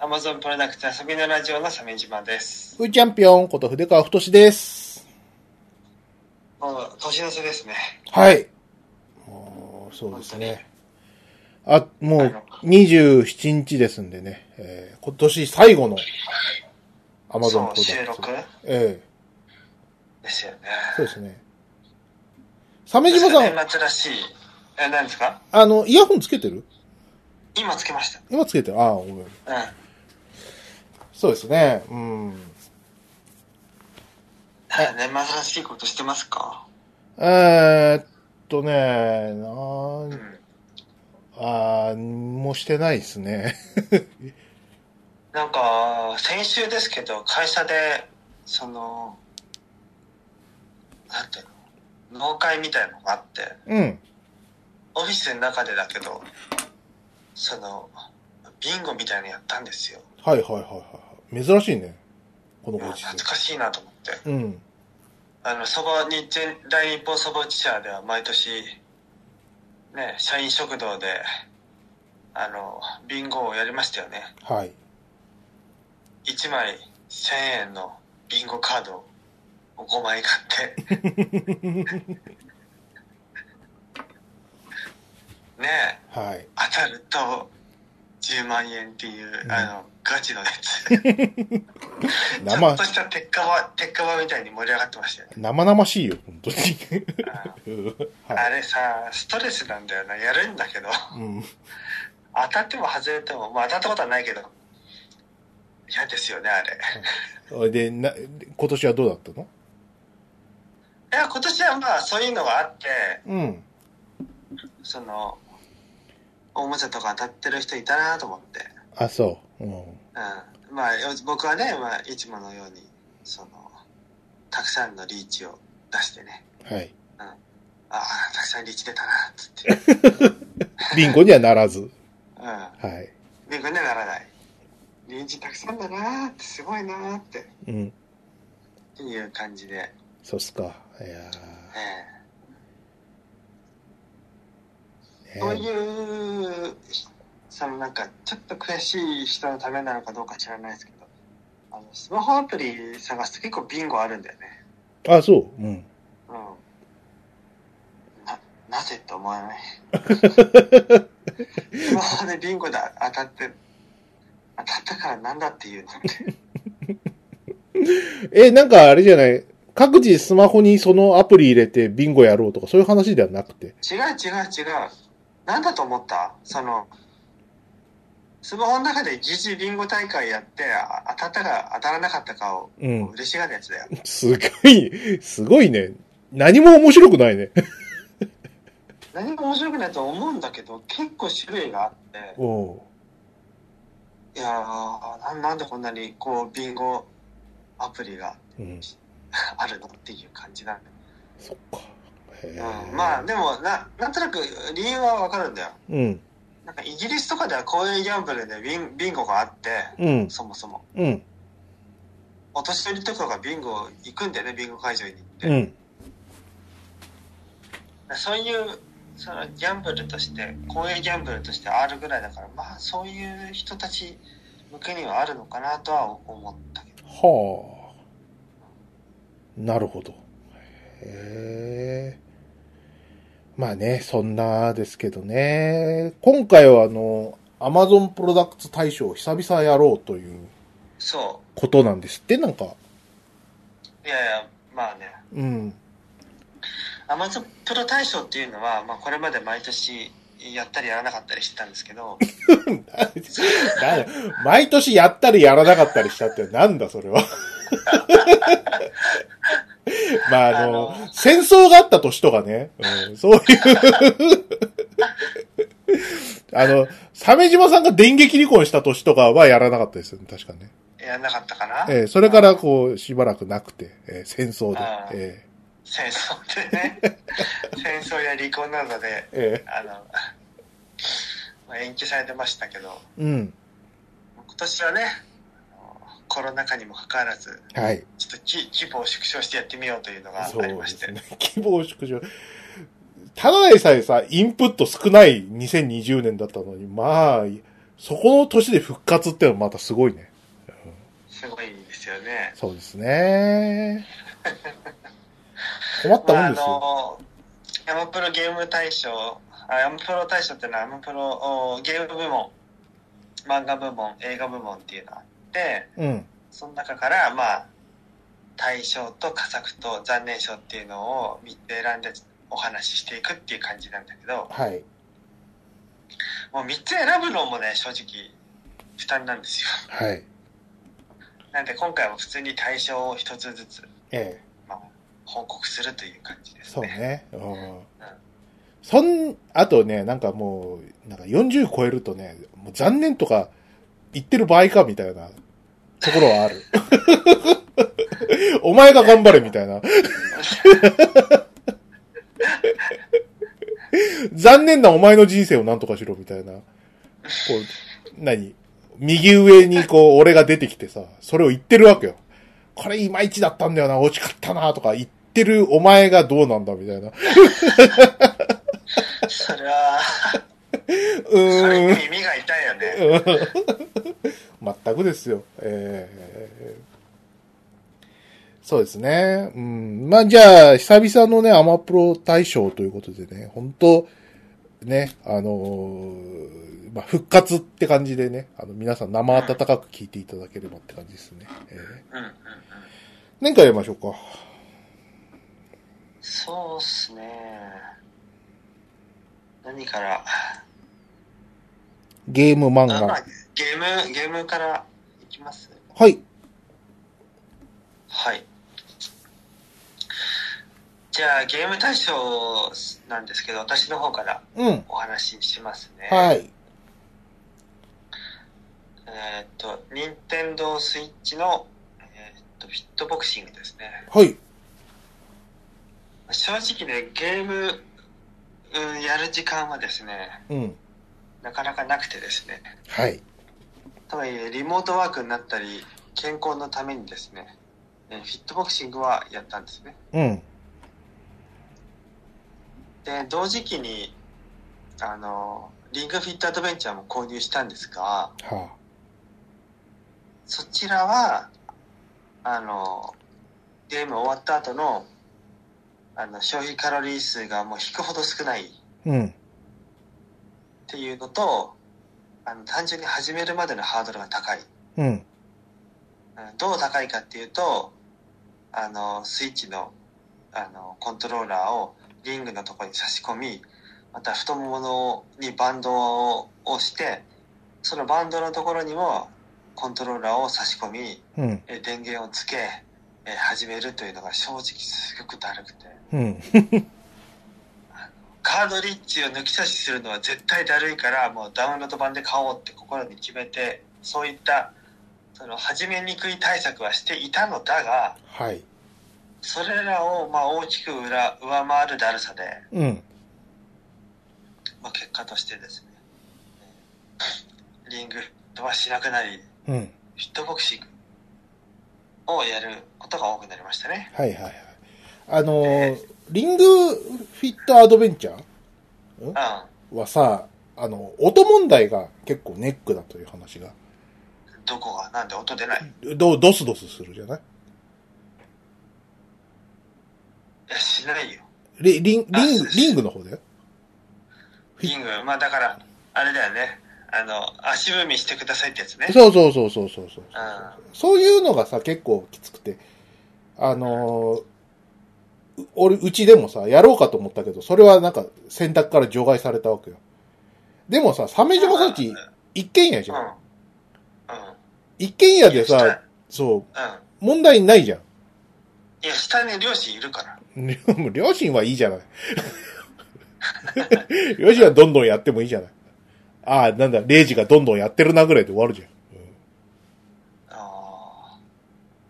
Amazon プロダクツ遊びのラジオの鮫島です。うーチャンピオンこと筆川太です。もう、年の瀬ですね。はい。もうそうですね。あ、もうあの27日ですんでね、えー今年最後の Amazon プロダクツ。収録？えですよね。えそうですね。鮫島さん、年末らしい。え、何ですか？あの、イヤホンつけてる？今つけました。今つけてる？ああ、ごめん。うん。そうですね。うん。年末らしいことしてますか？えーっとね、なうんん。あーもうしてないですね。なんか、先週ですけど、会社で、その、なんていうの？農会みたいのがあって、うん。オフィスの中でだけど、その、ビンゴみたいなのやったんですよ。はいはいはいはい。珍しいね。このご時世懐かしいなと思って。うん。あの、そば、日全、大日本そば打ち社では毎年、ね、社員食堂で、あの、ビンゴをやりましたよね。はい。1枚1000円のビンゴカードを5枚買って、ねはい。当たると10万円っていう、うんあの、ガチのやつ。ちょ生っと、した鉄火場、鉄火場みたいに盛り上がってましたよね。生々しいよ、本当に。うんあはれさ、ストレスなんだよな。やるんだけど。い。うん。当たっても外れても、まあ当たったことはないけど、嫌ですよね、あれで、な、今年はどうだったの？いや、今年はまあそういうのがあって、うん。その、おもちゃとか当たってる人いたなと思って。あ、そう。うん。うん。まあ、僕はね、まあ、いつものように、その、たくさんのリーチを出してね、はい。ああ、たくさんリーチ出たな、つって。ビンゴにはならず。うん。はい。ビンゴにはならない。リーチたくさんだなって、すごいなって、うん。っていう感じで、そうっすか。いやええーそうねいう、そのなんか、ちょっと悔しい人のためなのかどうか知らないですけど、あの、スマホアプリ探すと結構ビンゴあるんだよね。あ、そう。うん。うん。な、なぜって思わない？スマホでビンゴで当たって、当たったからなんだっていうのって。え、なんかあれじゃない？各自スマホにそのアプリ入れてビンゴやろうとかそういう話ではなくて。違う違う違う。なんだと思った？その、スマホの中で疑似ビンゴ大会やって、あ当たったか当たらなかったかを、うん。嬉しがるやつだよ。すごい、すごいね。何も面白くないね。何も面白くないと思うんだけど、結構種類があって、おういやーな、なんでこんなにこう、ビンゴアプリがうん。あるの？っていう感じなんだ。そっか。へうん、まあ、でもな、なんとなく理由はわかるんだよ。うん。なんかイギリスとかではこういうギャンブルでビンビンゴがあって、うん。そもそも。うん。お年寄りとかがビンゴ行くんだよね、ビンゴ会場に行って。うん。そういう、そのギャンブルとして、公営ギャンブルとしてあるぐらいだから、まあそういう人たち向けにはあるのかなとは思ったけど。はあ。なるほど。へえ。まあね、そんなですけどね。今回はあの、アマゾンプロダクツ大賞を久々やろうというそことなんですって、なんか。う。いやいや、まあね。うん。アマゾンプロ大賞っていうのは、まあこれまで毎年やったりやらなかったりしてたんですけど、なんだ毎年やったりやらなかったりしたってなんだそれは。まああの、あの戦争があった年とかね、うん、そういう、あの、鮫島さんが電撃離婚した年とかはやらなかったですよね、確かね。やらなかったかな、ええそれからこう、しばらくなくて、ええ戦争で。あ、ー。え戦争でね、戦争や離婚などで、ええ。あの、まあ、延期されてましたけど、えうん。今年はね、コロナ禍にもかかわらず、はい。ちょっとき規模を縮小してやってみようというのがありまして。ね。希望縮小。ただでさえさ、インプット少ない2020年だったのに、まあ、そこの年で復活ってのはまたすごいね。すごいですよね。そうですね。困ったもんまあ、あですよ。の、アマプロゲーム大賞、あアマプロ大賞っていうのはアマプロおゲーム部門、漫画部門、映画部門っていうのがあって、うん。その中から、まあ、大賞と佳作と残念賞っていうのを3つ選んでお話ししていくっていう感じなんだけど、はい。もう3つ選ぶのもね、正直負担なんですよ。はい。なんで今回は普通に大賞を1つずつ、ええ。まあ、報告するという感じですそうね。ね。うん。そん、あとね、なんかもう、なんか40超えるとね、もう残念とか言ってる場合かみたいなところはある。お前が頑張れみたいな。残念なお前の人生を何とかしろみたいな。こう、何？右上にこう、俺が出てきてさ、それを言ってるわけよ。これいまいちだったんだよな、惜しかったな、とか言ってるお前がどうなんだ、みたいな。それは、うそれーん。耳が痛いよね。全くですよ。えーそうですね。うん。まあ、じゃあ、久々のね、アマプロ大賞ということでね、本当ね、あのーまあ、復活って感じでね、あの、皆さん生温かく聞いていただければって感じですね。えー、うんうんうん。何かやりましょうか。そうっすね。何から、ゲーム漫あまあ画。ゲーム、ゲームからいきます？はい。はい。じゃあ、ゲーム大賞なんですけど、私の方からうん。お話ししますね。はい。えーっと、任天堂スイッチの、えーっと、フィットボクシングですね。はい。正直ね、ゲーム、うん、やる時間はですね、うん。なかなかなくてですね。はい。とはいえ、リモートワークになったり、健康のためにですね、えーフィットボクシングはやったんですね。うん。で、同時期に、あの、リングフィットアドベンチャーも購入したんですが、はそちらは、あの、ゲーム終わった後の、あの、消費カロリー数がもう引くほど少ない。うん。ていうのと、あの、単純に始めるまでのハードルが高い。うん。うんどう高いかっていうと、あの、スイッチの、あの、コントローラーをリングのところに差し込み、また太ももにバンドを押して、そのバンドのところにもコントローラーを差し込み、うん。え電源をつけ、え始めるというのが正直すごくだるくて、うん。カードリッジを抜き差しするのは絶対だるいから、もうダウンロード版で買おうって心に決めて、そういった、その始めにくい対策はしていたのだが、はい。それらをまあ大きく裏上回るだるさで、うん。まあ、結果としてですね、えーリングとはしなくなり、うん。フィットボクシングをやることが多くなりましたね。はいはいはい。あのー、リングフィットアドベンチャー？うん？はさ、あの、音問題が結構ネックだという話が。どこが？なんで音出ない？ど、ドスドスするじゃない？いや、しないよ。リリン、あリング、リングの方だよ。リング、まあだから、あれだよね。あの、足踏みしてくださいってやつね。そうそうそうそうそうそう。うそういうのがさ、結構きつくて。あのーう俺、うちでもさ、やろうかと思ったけど、それはなんか選択から除外されたわけよ。でもさ、鮫島さんち、一軒家じん。うん。ゃん。うん。一軒家で下さ、そう、うん。問題ないじゃん。いや、下に両親いるから。両親はいいじゃない。両親はどんどんやってもいいじゃない。ああ、なんだ、レイジがどんどんやってるなぐらいで終わるじゃん。あー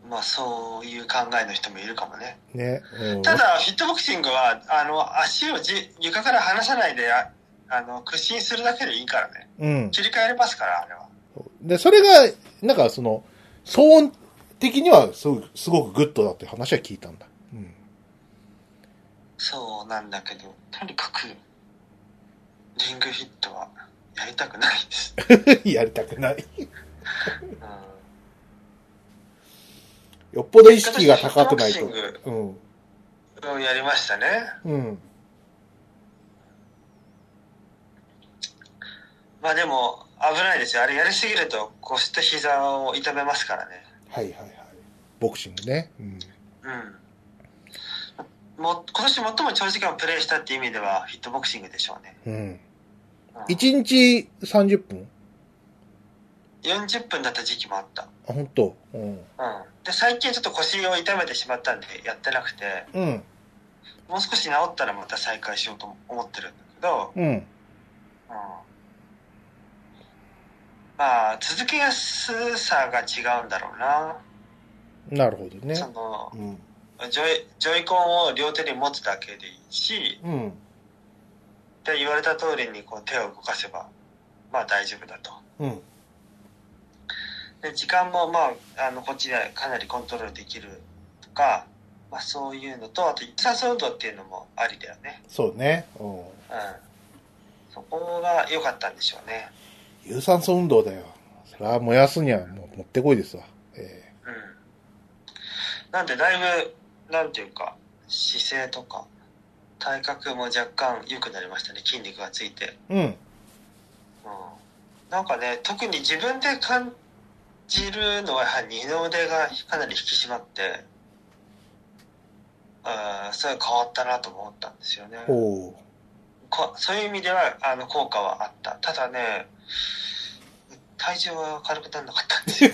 まあ、そういう考えの人もいるかもね。ね。うん、ただ、フィットボクシングは、あの、足をじ床から離さないで、ああの、屈伸するだけでいいからね。うん。切り替えれますから、あれは。で、それが、なんかその、騒音的にはすごく、すごくグッドだって話は聞いたんだ。うん。そうなんだけど、とにかく、リングフィットはやりたくないです。やりたくない。うんよっぽど意識が高くないと。うん。グをやりましたね。うん。まあでも、危ないですよ。あれやりすぎると腰と膝を痛めますからね。はいはいはい。ボクシングね。うん。うん。も今年最も長時間プレイしたって意味では、フィットボクシングでしょうね。うん。うん1日30分？40分だった時期もあった。あ、本当？うん。うん。で、最近ちょっと腰を痛めてしまったんでやってなくて、うん。もう少し治ったらまた再開しようと思ってるんだけど、うん。うん。まあ、続けやすさが違うんだろうな。なるほどね。その、うん。ジョイ、ジョイコンを両手に持つだけでいいし、うん。で、言われた通りにこう手を動かせば、まあ大丈夫だと。うん。で、時間もまあ、あの、こっちでかなりコントロールできるとか、まあそういうのと、あと、有酸素運動っていうのもありだよね。そうね。うん。うん。そこが良かったんでしょうね。有酸素運動だよ。それは燃やすにはもう持ってこいですわ。えうん。なんで、だいぶ、なんていうか、姿勢とか、体格も若干良くなりましたね。筋肉がついて。えうん。うん。なんかね、特に自分で感じるのはやはり二の腕がかなり引き締まって、あーそれ変わったなと思ったんですよね。そういう意味ではあの効果はあった。ただね、体重は軽くならなかったんですよ。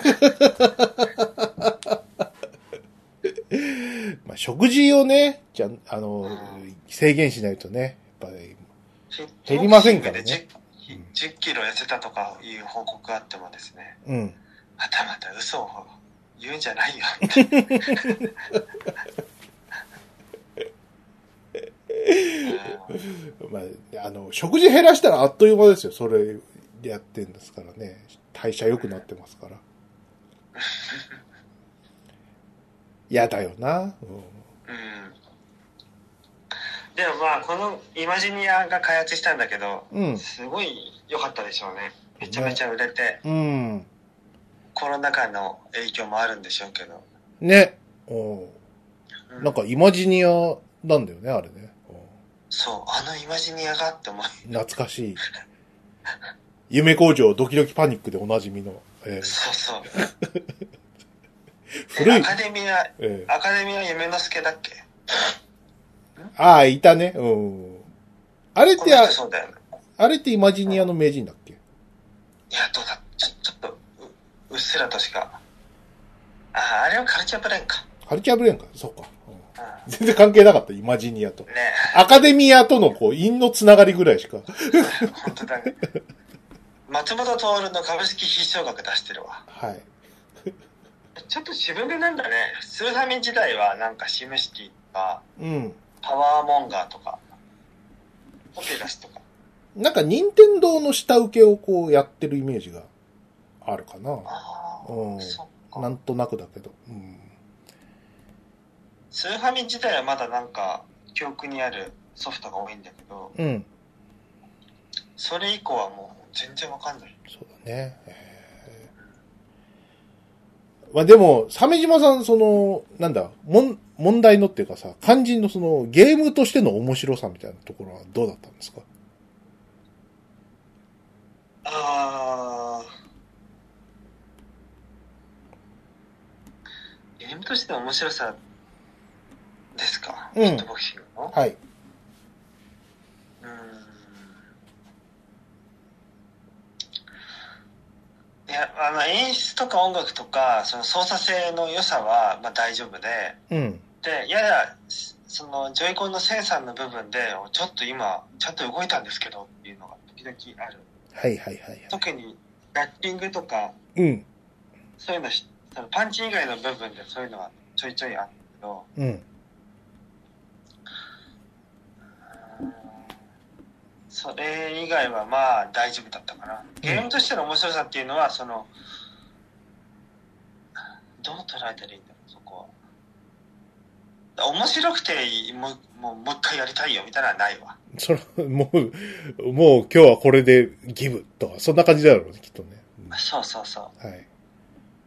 まあ、食事をね、じゃあ、あのうん、制限しないとね、やっぱり、減減りませんからね 10, 10キロ痩せたとかいう報告があってもですね、うん。またまた嘘を言うんじゃないよって。う んまあ、あの、食事減らしたらあっという間ですよ。それやってんですからね。代謝良くなってますから。嫌だよな。うんうんでもまあこのイマジニアが開発したんだけどうん。すごい良かったでしょうねめちゃめちゃ売れてうん。コロナ禍の影響もあるんでしょうけど、ね。うんうんなんか、イマジニアなんだよね、あれね。うんそうあのイマジニアがって思い懐かしい。夢工場ドキドキパニックでおなじみの。えーそうそう 古いえア。カデミアえーアカデミア夢之助だっけ？ああ、いたね。うん。あれっこて、あねあれってイマジニアの名人だっけ？いやどうだ？ちょちょっとううっすらとしかああれはカルチャーブレーンか、カルチャーブレーンか。そうか。うんう全然関係なかった、イマジニアとん、。ねアカデミアとのこう、因のつながりぐらいしか。本当だね松本徹の株式必勝額出してるわはい。ちょっと自分でなんだねスーファミ時代はなんかシムシティとかうん。パワーモンガーとかオペラスとかなんか、任天堂の下請けをこうやってるイメージがあるかな。うんなんとなくだけど。うん。スーファミ自体はまだなんか記憶にあるソフトが多いんだけどうん。それ以降はもう全然わかんないそうだね。えーまあでも、鮫島さん、その、なんだ、もん、問題のっていうかさ、肝心のその、ゲームとしての面白さみたいなところはどうだったんですか？ああゲームとしての面白さですか、うんヒットボクシングの？はい。うーんいやあの演出とか音楽とかその操作性の良さはまあ大丈夫でうん。でややそのジョイコンのセンサーの部分でちょっと今ちゃんと動いたんですけどっていうのが時々あるはいはいはいはい。特にラッピングとかうん。そういうのしそのパンチ以外の部分でそういうのはちょいちょいあるけどうん。それ以外はまあ大丈夫だったかなゲームとしての面白さっていうのはそのどう捉えたらいいんだろうそこは面白くてもう、もう、もう一回やりたいよみたいなのはないわ。それ、もう、もう今日はこれでギブとか、そんな感じだろうね、きっとね。そうそうそう。うんはい。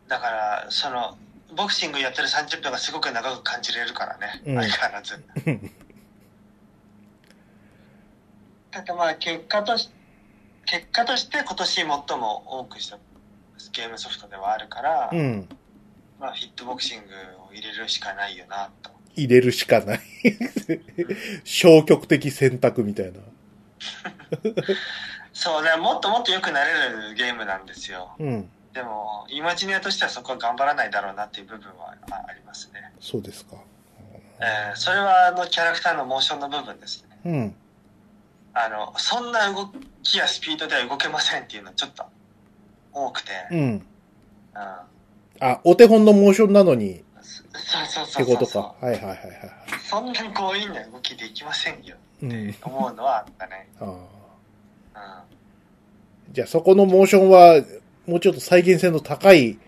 だから、その、ボクシングやってる30分がすごく長く感じれるからね。うん相変わらず。た だまあ、結果とし、結果として今年最も多くしたゲームソフトではあるから、うん。まあ、フィットボクシングを入れるしかないよな、と。入れるしかない。消極的選択みたいな。そうね、もっともっと良くなれるゲームなんですよ。うん。でも、イマジニアとしてはそこは頑張らないだろうなっていう部分はあありますね。そうですか。えーそれはあのキャラクターのモーションの部分ですね。うん。あの、そんな動きやスピードでは動けませんっていうのはちょっと多くて、うん。うん。あ、お手本のモーションなのに、そうそうそうそうことか。はいはいはいはい。そんなに強引な動きできませんようん。って思うのはあったね。ああうん。じゃあそこのモーションは、もうちょっと再現性の高い、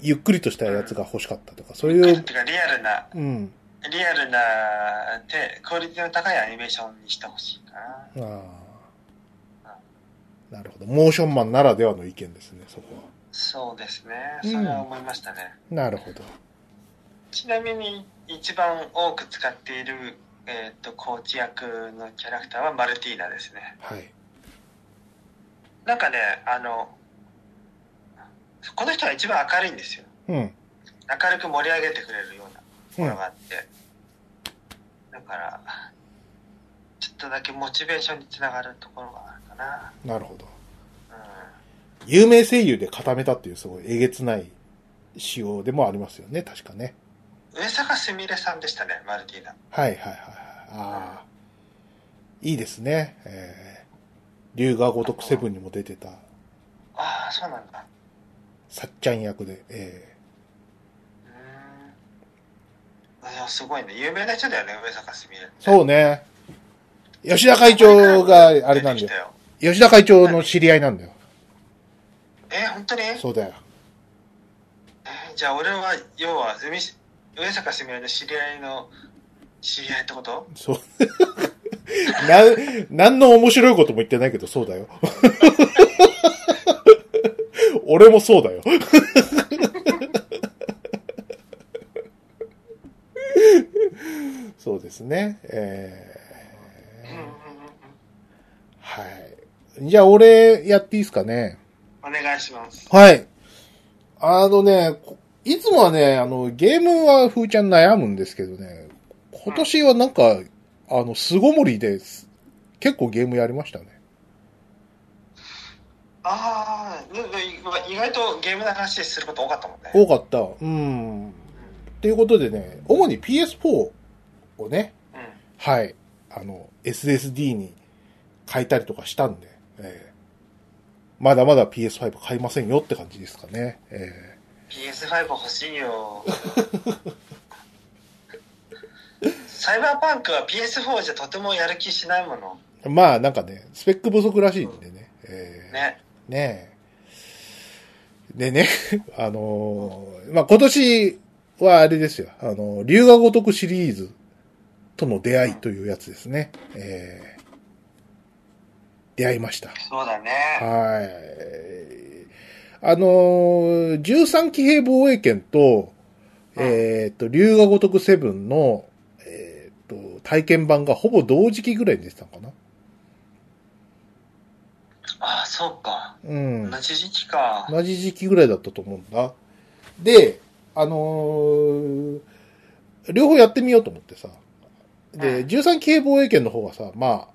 ゆっくりとしたやつが欲しかったとか、そういう、てかリアルな、うん。リアルな、で、クオリティの高いアニメーションにしてほしいかな。ああ。なるほど。モーションマンならではの意見ですね、そこは。そうですね。うんそれは思いましたね。なるほど。ちなみに一番多く使っている、えっ、と、コーチ役のキャラクターはマルティーナですね。はい。なんかね、あの、この人は一番明るいんですよ。うん。明るく盛り上げてくれるようなところがあって。だから、ちょっとだけモチベーションにつながるところがあるかな。なるほど。うん。有名声優で固めたっていうすごいえげつない仕様でもありますよね、確かね。上坂すみれさんでしたね、マルティーナ。はいはいはいはい。ああ。いいですね。えー、龍が如くセブンにも出てた、ああ、そうなんだ。さっちゃん役で、えうーん。いや、すごいね。有名な人だよね、上坂すみれ。ー、そうね。吉田会長があれなんだよ。吉田会長の知り合いなんだよ。え、本当に？そうだよ。えーじゃあ俺は、要は、上上坂すみれの知り合いの知り合いってこと？そう。な、なんの面白いことも言ってないけど、そうだよ。俺もそうだよ。そうですね。え。ー、はい。じゃあ、俺、やっていいですかね？お願いします。はい。あのね、こいつもはね、あの、ゲームはふーちゃん悩むんですけどね、今年はなんか、あの、巣ごもりです。結構ゲームやりましたね。ああ、意外とゲームの話すること多かったもんね。多かった。うん。ということでね、主に PS4 をね、うん。はい、あの、SSD に変えたりとかしたんで、えーまだまだ PS5 買いませんよって感じですかね。え PS5 欲しいよ。サイバーパンクは PS4 じゃとてもやる気しないもの。ーまあなんかね、スペック不足らしいんでね。えーね。ねえ。でね、あのーまあ、今年はあれですよ。あの、龍が如くシリーズとの出会いというやつですね。えー出会いました。そうだね。はい。あのー、13騎兵防衛権と、えっ、と、龍が如くセブンの、えっ、と、体験版がほぼ同時期ぐらいに出てたのかなああ、そうか。うん。同じ時期か。同じ時期ぐらいだったと思うんだ。で、あのー両方やってみようと思ってさ。で、うん13騎兵防衛権の方はさ、まあ、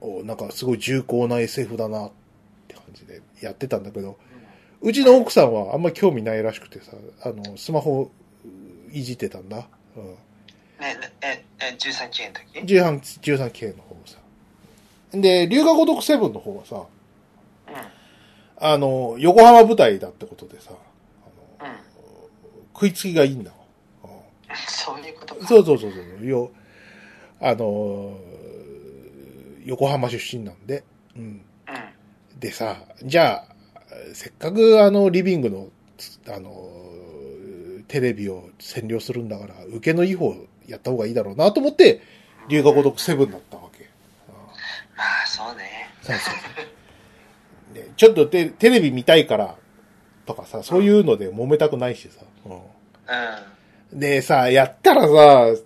おなんかすごい重厚な SF だなって感じでやってたんだけど、うちの奥さんはあんまり興味ないらしくてさ、あの、スマホいじってたんだ。うん。ね、ねえ、え、13期の時？13、13騎兵の方さ。で、龍が如くセブンの方はさ、うん。あの、横浜舞台だってことでさ、あのうん。食いつきがいいんだわ。うんそういうことか。そうそうそうそう。よ、あのー横浜出身なんで。うん。うん。でさ、じゃあ、せっかくあの、リビングの、つあのーテレビを占領するんだから、受けのいい方やった方がいいだろうなと思って、龍が如くセブンだったわけ。まあ、そうね。そうそう そう。でちょっとテテレビ見たいから、とかさ、そういうので揉めたくないしさ。うんうん。でさ、やったらさ、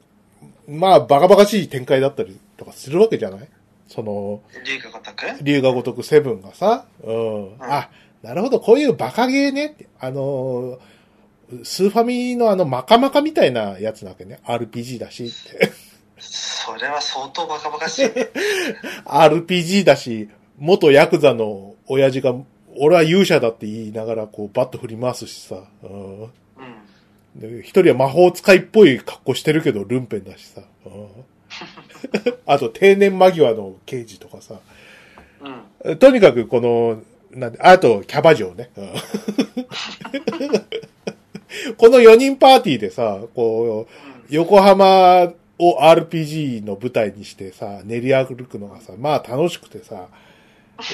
まあ、バカバカしい展開だったりとかするわけじゃない？その、龍が如く？龍が如くセブンがさ、うん。あ、なるほど、こういうバカゲーねって。あのー、スーファミのあの、マカマカみたいなやつなわけね。RPG だしって。それは相当バカバカしいね。RPG だし、元ヤクザの親父が、俺は勇者だって言いながら、こう、バット振り回すしさ。うんうん。で一人は魔法使いっぽい格好してるけど、ルンペンだしさ。うんあと、定年間際の刑事とかさ。うん。とにかく、この、なんで、あと、キャバ嬢ね。うん この4人パーティーでさ、こう、横浜を RPG の舞台にしてさ、練り歩くのがさ、まあ楽しくてさ、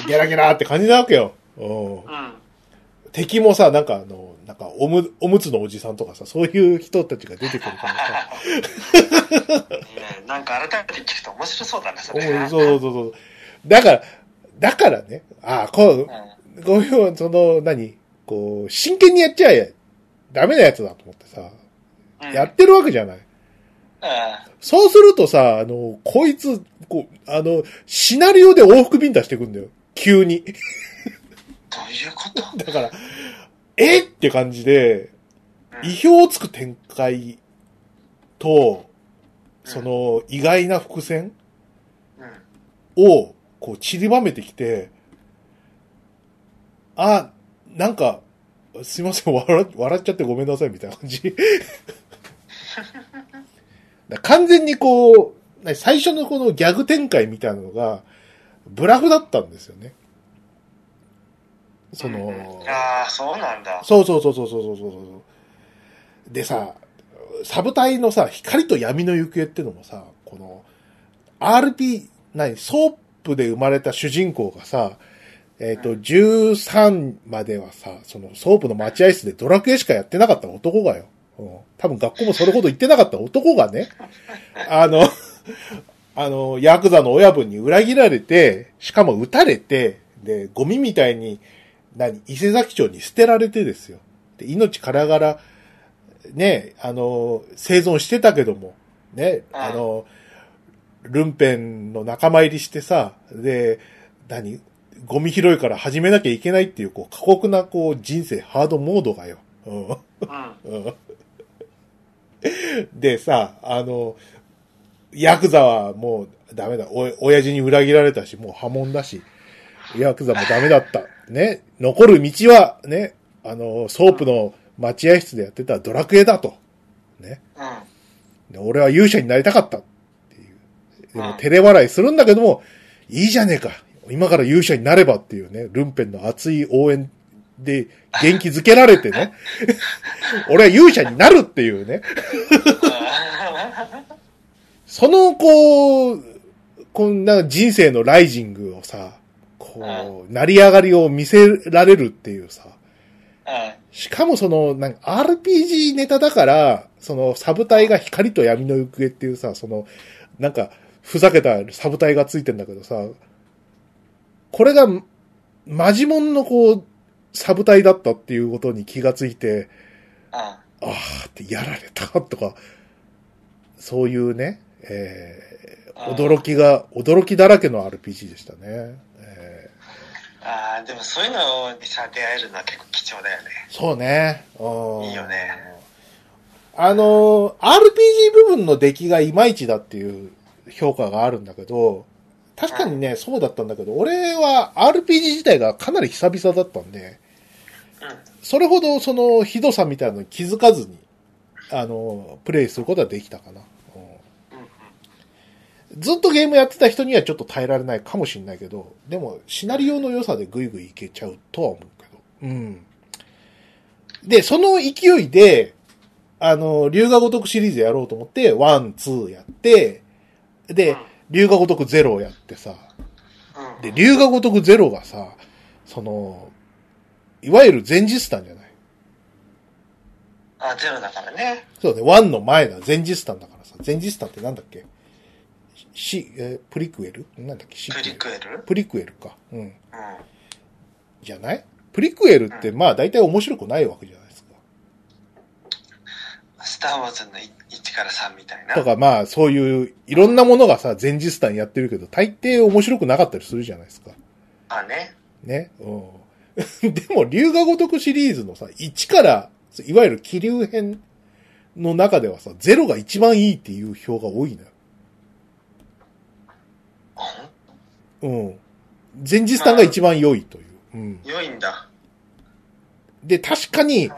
ゲラゲラって感じなわけよ。うんうん。敵もさ、なんかあの、なんかおむ、おむつのおじさんとかさ、そういう人たちが出てくるからさ、い いねなんか改めて聞くと面白そうだね、そおれ。そうそうそうそう。だから、だからね、ああ、こう、うん。こういう、その、何こう、真剣にやっちゃえ、ダメなやつだと思ってさ、うん。やってるわけじゃない。うん。そうするとさ、あの、こいつ、こう、あの、シナリオで往復ビンタしてくんだよ。急に。どういうこと？だから、え？って感じで、うん意表をつく展開と、その、意外な伏線うん。を、こう、散りばめてきて、あ、なんか、すいません、笑笑っちゃってごめんなさい、みたいな感じ。だ完全にこう、な最初のこのギャグ展開みたいなのが、ブラフだったんですよね。その、うん、ああ、そうなんだ。そうそうそうそうそうそうでさ、サブタイのさ、光と闇の行方ってのもさ、この、RP、何、ソープで生まれた主人公がさ、えっ、ー、と、13まではさ、その、ソープの待合室でドラクエしかやってなかった男がよ。うん、多分学校もそれほど行ってなかった男がね、あの あの、ヤクザの親分に裏切られて、しかも撃たれて、で、ゴミみたいに、何、伊勢崎町に捨てられてですよ。で、命からがら、ね、あの、生存してたけども、ね、うんあの、ルンペンの仲間入りしてさ、で、何、ゴミ拾いから始めなきゃいけないっていう、こう、過酷な、こう、人生、ハードモードがよ。うんうん。う んでさ、あの、ヤクザはもうダメだ。お、親父に裏切られたし、もう破門だし、ヤクザもダメだった。ね。残る道は、ね、あの、ソープの待合室でやってたドラクエだと。ね。うん。で俺は勇者になりたかったっていう。でもうん照れ笑いするんだけども、いいじゃねえか。今から勇者になればっていうね、ルンペンの熱い応援で元気づけられてね。俺は勇者になるっていうね。その、こう、こんな人生のライジングをさ、こう、成り上がりを見せられるっていうさ、うん。しかもその、なんか RPG ネタだから、そのサブ隊が光と闇の行方っていうさ、その、なんか、ふざけたサブ隊がついてんだけどさ、これが、マジモンのこう、サブ隊だったっていうことに気がついて、あーってやられたとか、そういうね、えー驚きが、驚きだらけの RPG でしたね。えーああ、でもそういうのにさ、出会えるのは結構貴重だよね。そうね。うんいいよね。あの、RPG 部分の出来がいまいちだっていう評価があるんだけど、確かにね、そうだったんだけど、俺は RPG 自体がかなり久々だったんで、うん。それほどそのひどさみたいなのに気づかずに、あの、プレイすることはできたかな。ずっとゲームやってた人にはちょっと耐えられないかもしれないけど、でも、シナリオの良さでグイグイいけちゃうとは思うけど。うん。で、その勢いで、あの、龍が如くシリーズやろうと思って、ワン、ツーやって、で、龍が如くゼロをやってさ、うん。で、龍が如くゼロがさ、その、いわゆる前日談じゃない？あ、ゼロだからね。そうね、ワンの前だ。ゼンジスタンだからさ。ゼンジスタンってなんだっけ？し、えープリクエル？なんだっけ？シプリクエル？プリクエルか。うん。うん。じゃない？プリクエルって、まあ大体面白くないわけじゃないですか。スター・ウォーズの1から3みたいな。とかまあそういう、いろんなものがさ、ゼンジスタンやってるけど、大抵面白くなかったりするじゃないですか。あね。ね？うん。でも、龍が如くシリーズのさ、1から、いわゆる気流編の中ではさ、ゼロが一番いいっていう票が多いのよ。あうん。ゼンジスタンが一番良いという。うん。良いんだ。で、確かに、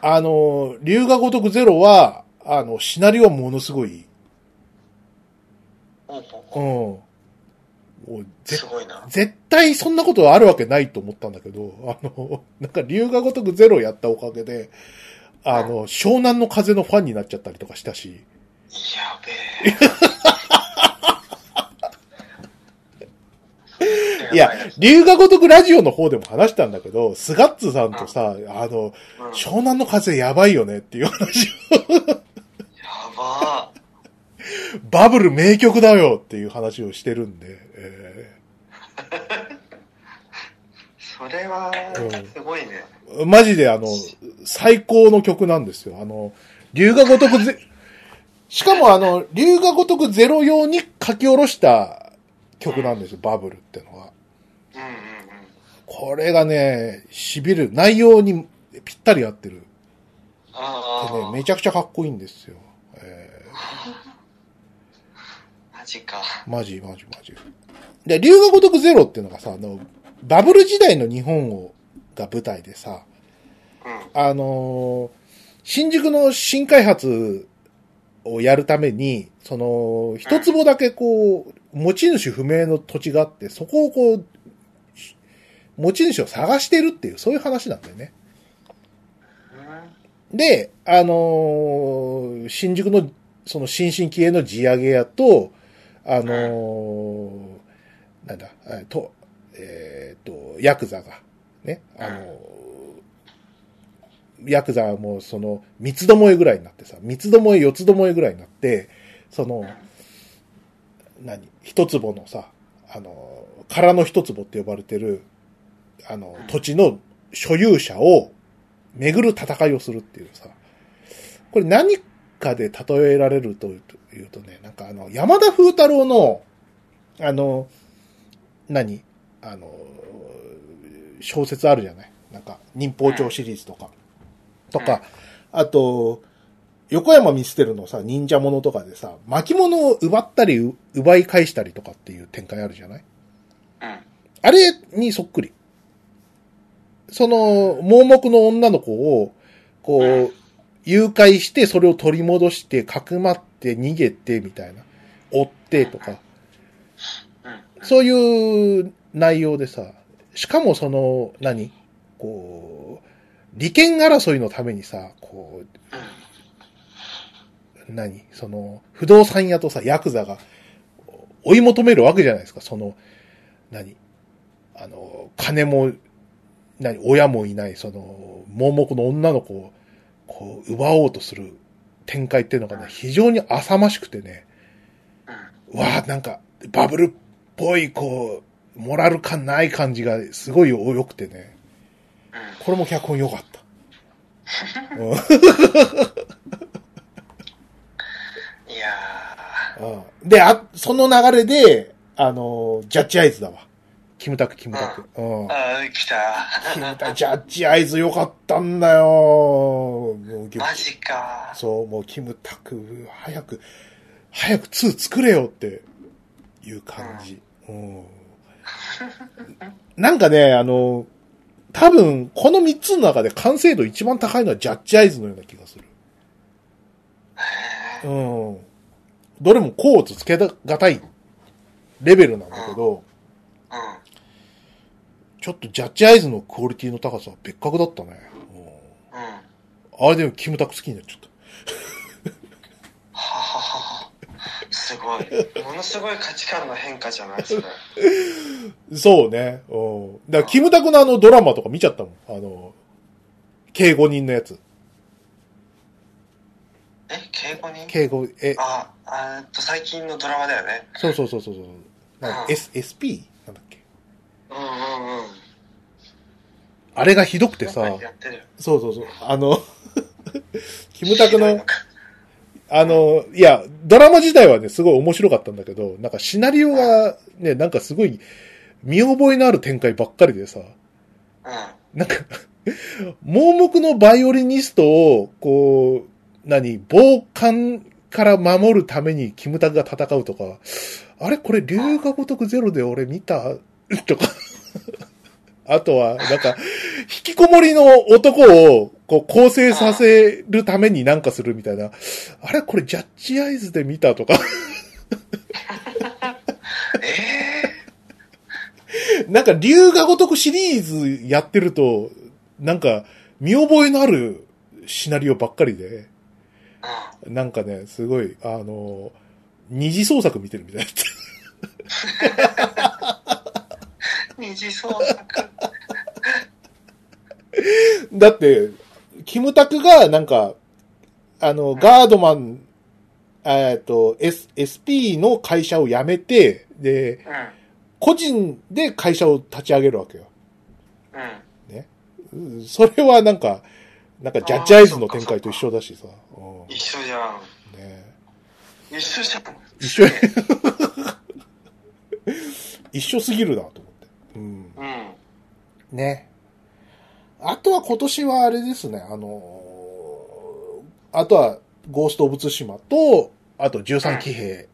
あの、龍が如くゼロは、あの、シナリオはものすごいうん。もうぜすごいな。絶対そんなことあるわけないと思ったんだけど、あの、なんか龍が如くゼロやったおかげで、あの、湘南の風のファンになっちゃったりとかしたし、やべえ。いや、龍が如くラジオの方でも話したんだけど、スガッツさんとさ、あの、うん、や湘南の風やばいよねっていう話を、ばバブル名曲だよっていう話をしてるんで、え それはうん、すごいね。ーマジであの、最高の曲なんですよ。あの、龍が如くゼ、しかもあの、龍が如くゼロ用に書き下ろした曲なんですよ、バブルってのは。うんうんうん。これがね、痺れる。内容にぴったり合ってる。でね、めちゃくちゃかっこいいんですよ。え マジか。ー、マジマジマジ。で、龍が如くゼロっていうのがさ、あの、バブル時代の日本を、が舞台でさ、うん。あのー新宿の新開発をやるために、その、一坪だけこう、持ち主不明の土地があって、そこをこう、し持ち主を探してるっていう、そういう話なんだよね。で、あのー新宿の、その新進気鋭の地上げ屋と、あのーなんだ、と、えっと、ヤクザが、ね、あのヤクザはもうその、三つどもえぐらいになってさ、三つどもえ、四つどもえぐらいになって、その、何一坪のさ、あの、空の一坪って呼ばれてる、あの、土地の所有者を巡る戦いをするっていうさ、これ何かで例えられるというとね、なんかあの、山田風太郎の、あの、何？あの、小説あるじゃない？なんか、忍法帳シリーズとか。とか、あと、横山ミステルのさ、忍者ものとかでさ、巻物を奪ったり、う奪い返したりとかっていう展開あるじゃない？うん。あれにそっくり。その、盲目の女の子を、こう誘拐して、それを取り戻して、かくまって、逃げて、みたいな。追って、とか。うん。そういう内容でさ、しかもその、何？こう、利権争いのためにさ、こう、何？その、不動産屋とさ、ヤクザが追い求めるわけじゃないですか、その、何？あの、金も、何親もいない、その、盲目の女の子を、こう、奪おうとする展開っていうのがね、非常に浅ましくてね、うん。わあ、なんか、バブルっぽい、こう、モラル感ない感じがすごい良くてね。うん。これも脚本良かった。うんいやうんで、あ、その流れで、あの、ジャッジアイズだわ。キムタク、キムタク。うんー。。ああ、来た。キムタク、ジャッジアイズ良かったんだよ。マジか。そう、もうキムタク、早く、早く2作れよっていう感じ。うん。なんかね、あの、多分、この3つの中で完成度一番高いのはジャッジアイズのような気がする。うん。どれもこうとつけがたいレベルなんだけど、うん。ちょっとジャッジアイズのクオリティの高さは別格だったね。うん。あれでもキムタク好きになっちゃった。ははは。すごい。ものすごい価値観の変化じゃないそれ。そうね。うん。だから、キムタクのあのドラマとか見ちゃったもん。あの、警護人のやつ。え？敬語に敬語、え、あ、あと、最近のドラマだよね。そうそうそうそう。なんかうん S、SP? なんだっけ？うんうんうん。あれがひどくてさ。そうそうそう。あの、キムタクのあの、いや、ドラマ自体はね、すごい面白かったんだけど、なんかシナリオがね、なんかすごい見覚えのある展開ばっかりでさ、うん。なんか、盲目のバイオリニストを、こう、何、暴漢から守るためにキムタクが戦うとか、あれこれ龍が如くゼロで俺見た とか、あとは、なんか、引きこもりの男を、こう、構成させるためになんかするみたいな、あれこれジャッジアイズで見たとか、えなんか龍が如くシリーズやってると、なんか、見覚えのあるシナリオばっかりで、えー。なんかね、すごい、あの、二次創作見てるみたいな。うん。二次創作。だって、キムタクが、なんか、あの、ガードマン、えっと、S、SP の会社を辞めて、で、うん。個人で会社を立ち上げるわけよ。うん。うんそれはなんか、なんかジャッジアイズの展開と一緒だしさ。うん一緒じゃん。ね、一緒じゃん。一緒 一緒すぎるなと思。うん。うん。ね。あとは今年はあれですね、あのーあとはゴースト・オブ・ツシマと、あと13騎兵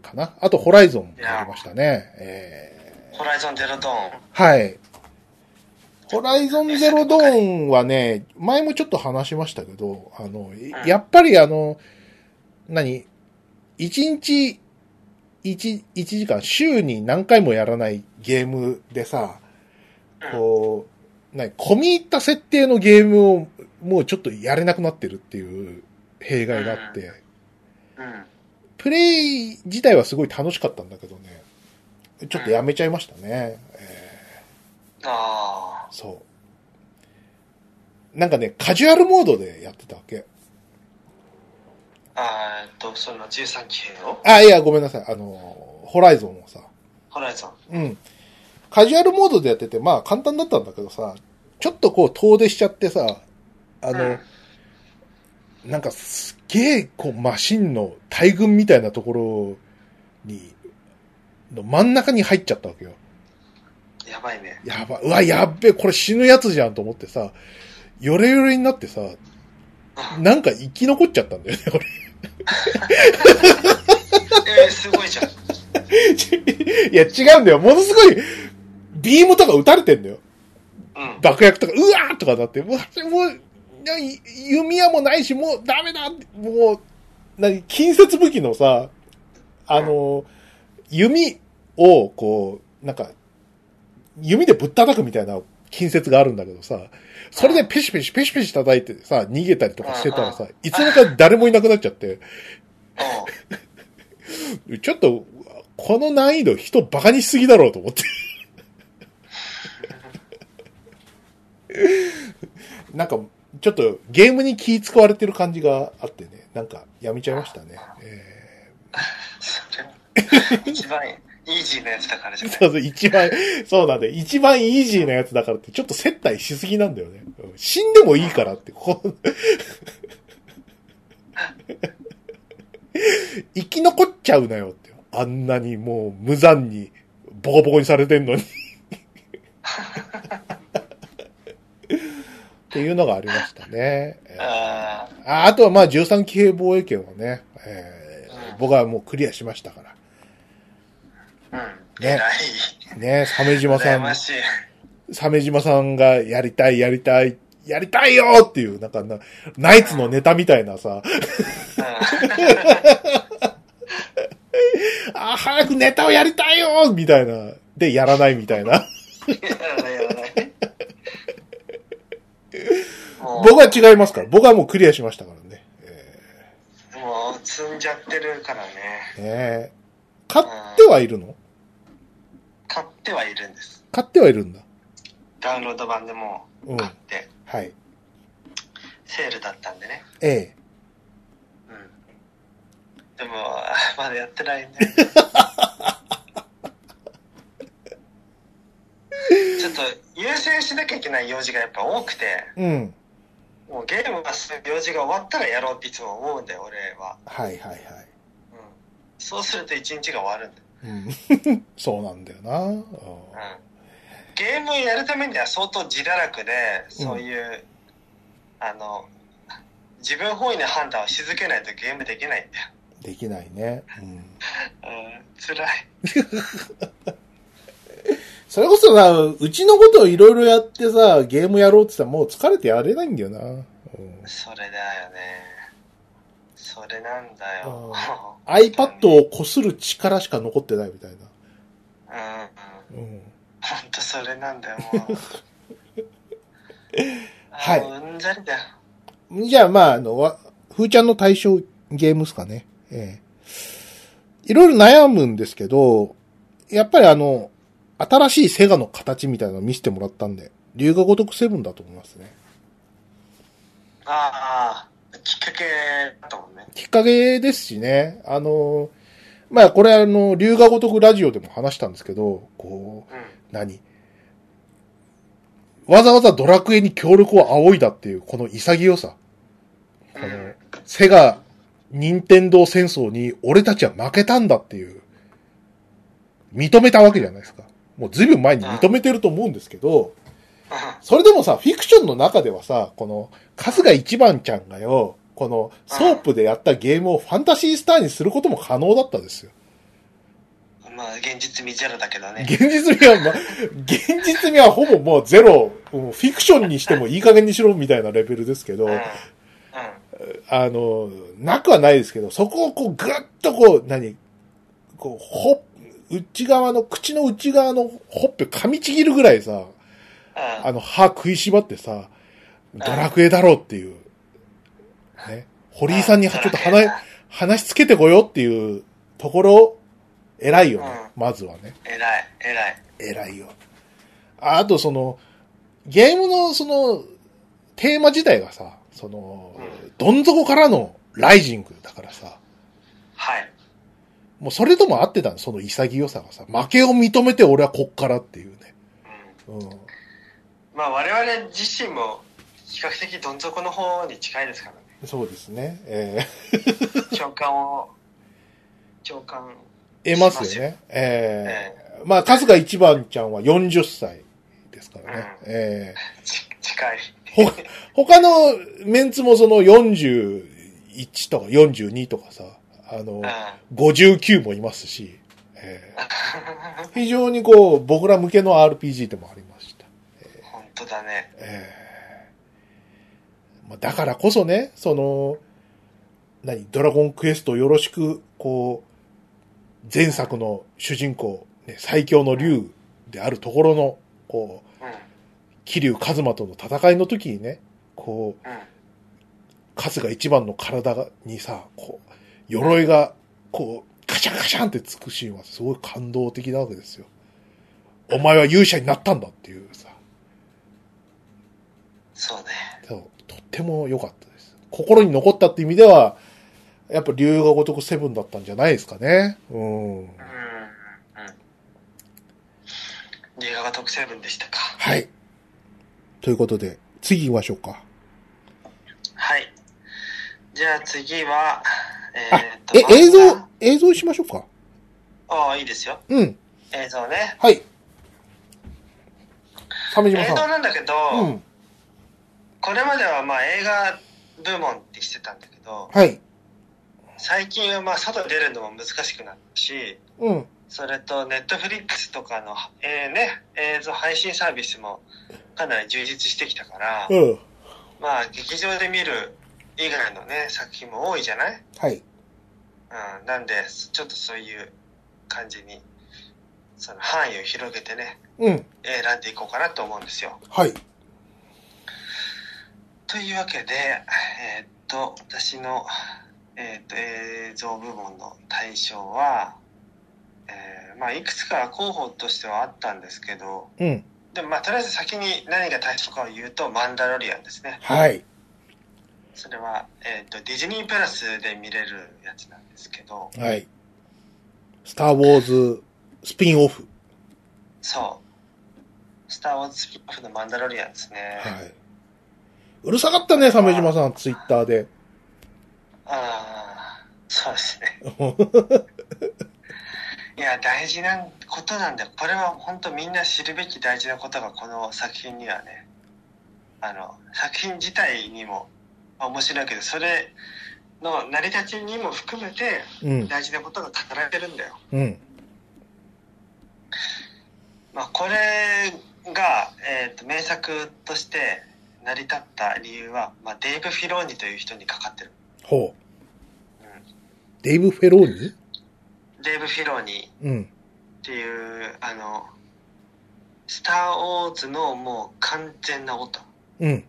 かな。あとホライゾンもありましたね。えホライゾンゼロドーン。ーはい。ホライゾンゼロドーンはね、前もちょっと話しましたけど、あの、やっぱりあの、何？一日、一、一時間、週に何回もやらないゲームでさ、こう、なに、込み入った設定のゲームをもうちょっとやれなくなってるっていう弊害があって、うん。プレイ自体はすごい楽しかったんだけどね、ちょっとやめちゃいましたね。えあーそう。なんかね、カジュアルモードでやってたわけ。あ。あーと、その13騎兵を？あ、いや、ごめんなさい。あの、ホライゾンをさ、ホライゾン。うん。カジュアルモードでやってて、まあ簡単だったんだけどさ、ちょっとこう遠出しちゃってさ、あの、うんなんかすっげえ、こう、マシンの大群みたいなところに、の真ん中に入っちゃったわけよ。やばいね。やば、うわ、やっべえ、これ死ぬやつじゃんと思ってさ、ヨレヨレになってさ、うんなんか生き残っちゃったんだよね、俺。えー、すごいじゃん。いや、違うんだよ。ものすごい、ビームとか撃たれてんだよ。うん。爆薬とか、うわーとかなって、もう、もう、な弓矢もないし、もうダメだもう、何、近接武器のさ、あの、弓を、こう、なんか、弓でぶったたくみたいな近接があるんだけどさ、それでペシペシペシペシ叩いてさ、逃げたりとかしてたらさ、いつの間にか誰もいなくなっちゃって、ちょっと、この難易度人バカにしすぎだろうと思って。なんか、ちょっとゲームに気使われてる感じがあってね、なんかやめちゃいましたね。えそれ、一番イージーなやつだからじゃない？ーそうそう、一番、そうなんだよ。一番イージーなやつだからって、ちょっと接待しすぎなんだよね。うん死んでもいいからって、こ う生き残っちゃうなよって。あんなにもう無残にボコボコにされてんのに。っていうのがありましたね。えーあああとはまあ13騎兵防衛権をね、えーうん僕はもうクリアしましたから。あ、うん。ね。ね、鮫島さん。鮫島さんがやりたい、やりたい、やりたいよっていう、なんかな、ナイツのネタみたいなさ、あ、早くネタをやりたいよみたいな、で、やらないみたいな。僕は違いますから。僕はもうクリアしましたからね。えもう積んじゃってるからね。ーねえ買ってはいるの？買ってはいるんです。買ってはいるんだ。ダウンロード版でもうん。買って、はい。セールだったんでね。ええ。うん。でも、まだやってないね。ちょっと優先しなきゃいけない用事がやっぱ多くて、うん。もうゲームがする用事が終わったらやろうっていつも思うんだよ、俺は。はいはいはい。うん。そうすると一日が終わるんだよ。うん。そうなんだよな。うんうん。ゲームをやるためには相当自堕落で、そういう、あの、自分本位な判断をし続けないとゲームできないんだよ。できないね。うん。うん、辛い。それこそさ、うちのことをいろいろやってさ、ゲームやろうって言ったらもう疲れてやれないんだよな。うんそれだよね。それなんだよ。iPad を擦る力しか残ってないみたいな。うんうん。うん。ほんとそれなんだよ、もう。はいうんざりだよ。じゃあ、まあ、あの、わふーちゃんの対象ゲームっすかね。ええいろいろ悩むんですけど、やっぱりあの、新しいセガの形みたいなのを見せてもらったんで、龍が如くセブンだと思いますね。ああ、きっかけだったもんね。きっかけですしね、あの、まあ、これあの、龍が如くラジオでも話したんですけど、こう、うん。何？わざわざドラクエに協力を仰いだっていう、この潔さ。このうん、セガ、任天堂戦争に俺たちは負けたんだっていう、認めたわけじゃないですか。もうずいぶん前に認めてると思うんですけど、それでもさ、フィクションの中ではさ、この、春日一番ちゃんがよ、この、ソープでやったゲームをファンタシースターにすることも可能だったですよ。まあ、現実味ゼロだけどね。現実味は、ま、現実味はほぼもうゼロ、フィクションにしてもいい加減にしろみたいなレベルですけど、うん。うん。あの、なくはないですけど、そこをこうぐっとこう、何こう、ほ、内側の、口の内側のほっぺ噛みちぎるぐらいさ、うん。あの歯食いしばってさ、ドラクエだろうっていう、ね。堀井さんにちょっと話、話つけてこようっていうところ、偉いよね。まずはね。偉い、偉い。偉いよ。ああとその、ゲームのその、テーマ自体がさ、その、うんどん底からのライジングだからさ、はい。もうそれとも合ってたの、その潔さがさ、負けを認めて俺はこっからっていうね。うん。うん。まあ、我々自身も、比較的どん底の方に近いですからね。そうですね。え共感を、共感。ー、得ますよね。えー、まあ、春日一番ちゃんは40歳ですからね。うんえち 近い。ー、ほ、他のメンツもその41とか42とかさ、あの、うん。59もいますし、えー 非常にこう、僕ら向けの RPG でもありました。本当だね。えーまあ、だからこそね、その、何、ドラゴンクエストよろしく、こう、前作の主人公、ね、最強の竜であるところの、こう、うん。桐生一馬との戦いの時にね、こう、うん。春日一番の体にさ、こう、鎧が、こう、カシャンカシャンってつくシーンはすごい感動的なわけですよ。お前は勇者になったんだっていうさ、そうね。そう、ても良かったです。心に残ったって意味では、やっぱ竜が如くセブンだったんじゃないですかね。うん。うん。うん。映画が特成分でしたか。はい。ということで、次行きましょうか。はい。じゃあ次は、えあーえ、映像漫、映像にしましょうか。画ああ、いいですよ。うん。映像ね。はい。鮫島映像さなんだけど、ん。うん。これまではまあ映画部門ってしてたんだけど、はい。最近はまあ外に出るのも難しくなったし、うん。それとネットフリックスとかの、えーね、映像配信サービスもかなり充実してきたから、うん。まあ劇場で見る以外のね、作品も多いじゃない？はい。うん、なんで、ちょっとそういう感じに、その範囲を広げてね、うん。選んでいこうかなと思うんですよ。はい。というわけで、えーっと、私の、えーっと、映像部門の対象は、えーまあ、いくつか候補としてはあったんですけど、うん。でもまあ、とりあえず先に何が対象かを言うと、マンダロリアンですね。はい。それは、えっ、と、ディズニープラスで見れるやつなんですけど、はい。スター・ウォーズスピンオフ。そう。スター・ウォーズスピンオフのマンダロリアンですね。はい。うるさかったね、鮫島さん、ツイッターで。ああ、そうですね。いや、大事なことなんだよ。これは本当みんな知るべき大事なことがこの作品にはね、あの、作品自体にも面白いけど、それの成り立ちにも含めてうん。大事なことが語られてるんだよ。うん。まあ、これが、えー、と名作として成り立った理由は、まあ、デイブ・フィローニという人にかかってる。ほう。デイブ・フェローニ？デイブ・フィローニうん。っていう、あの、スター・ウォーズのもう完全なオタ。うん。うん。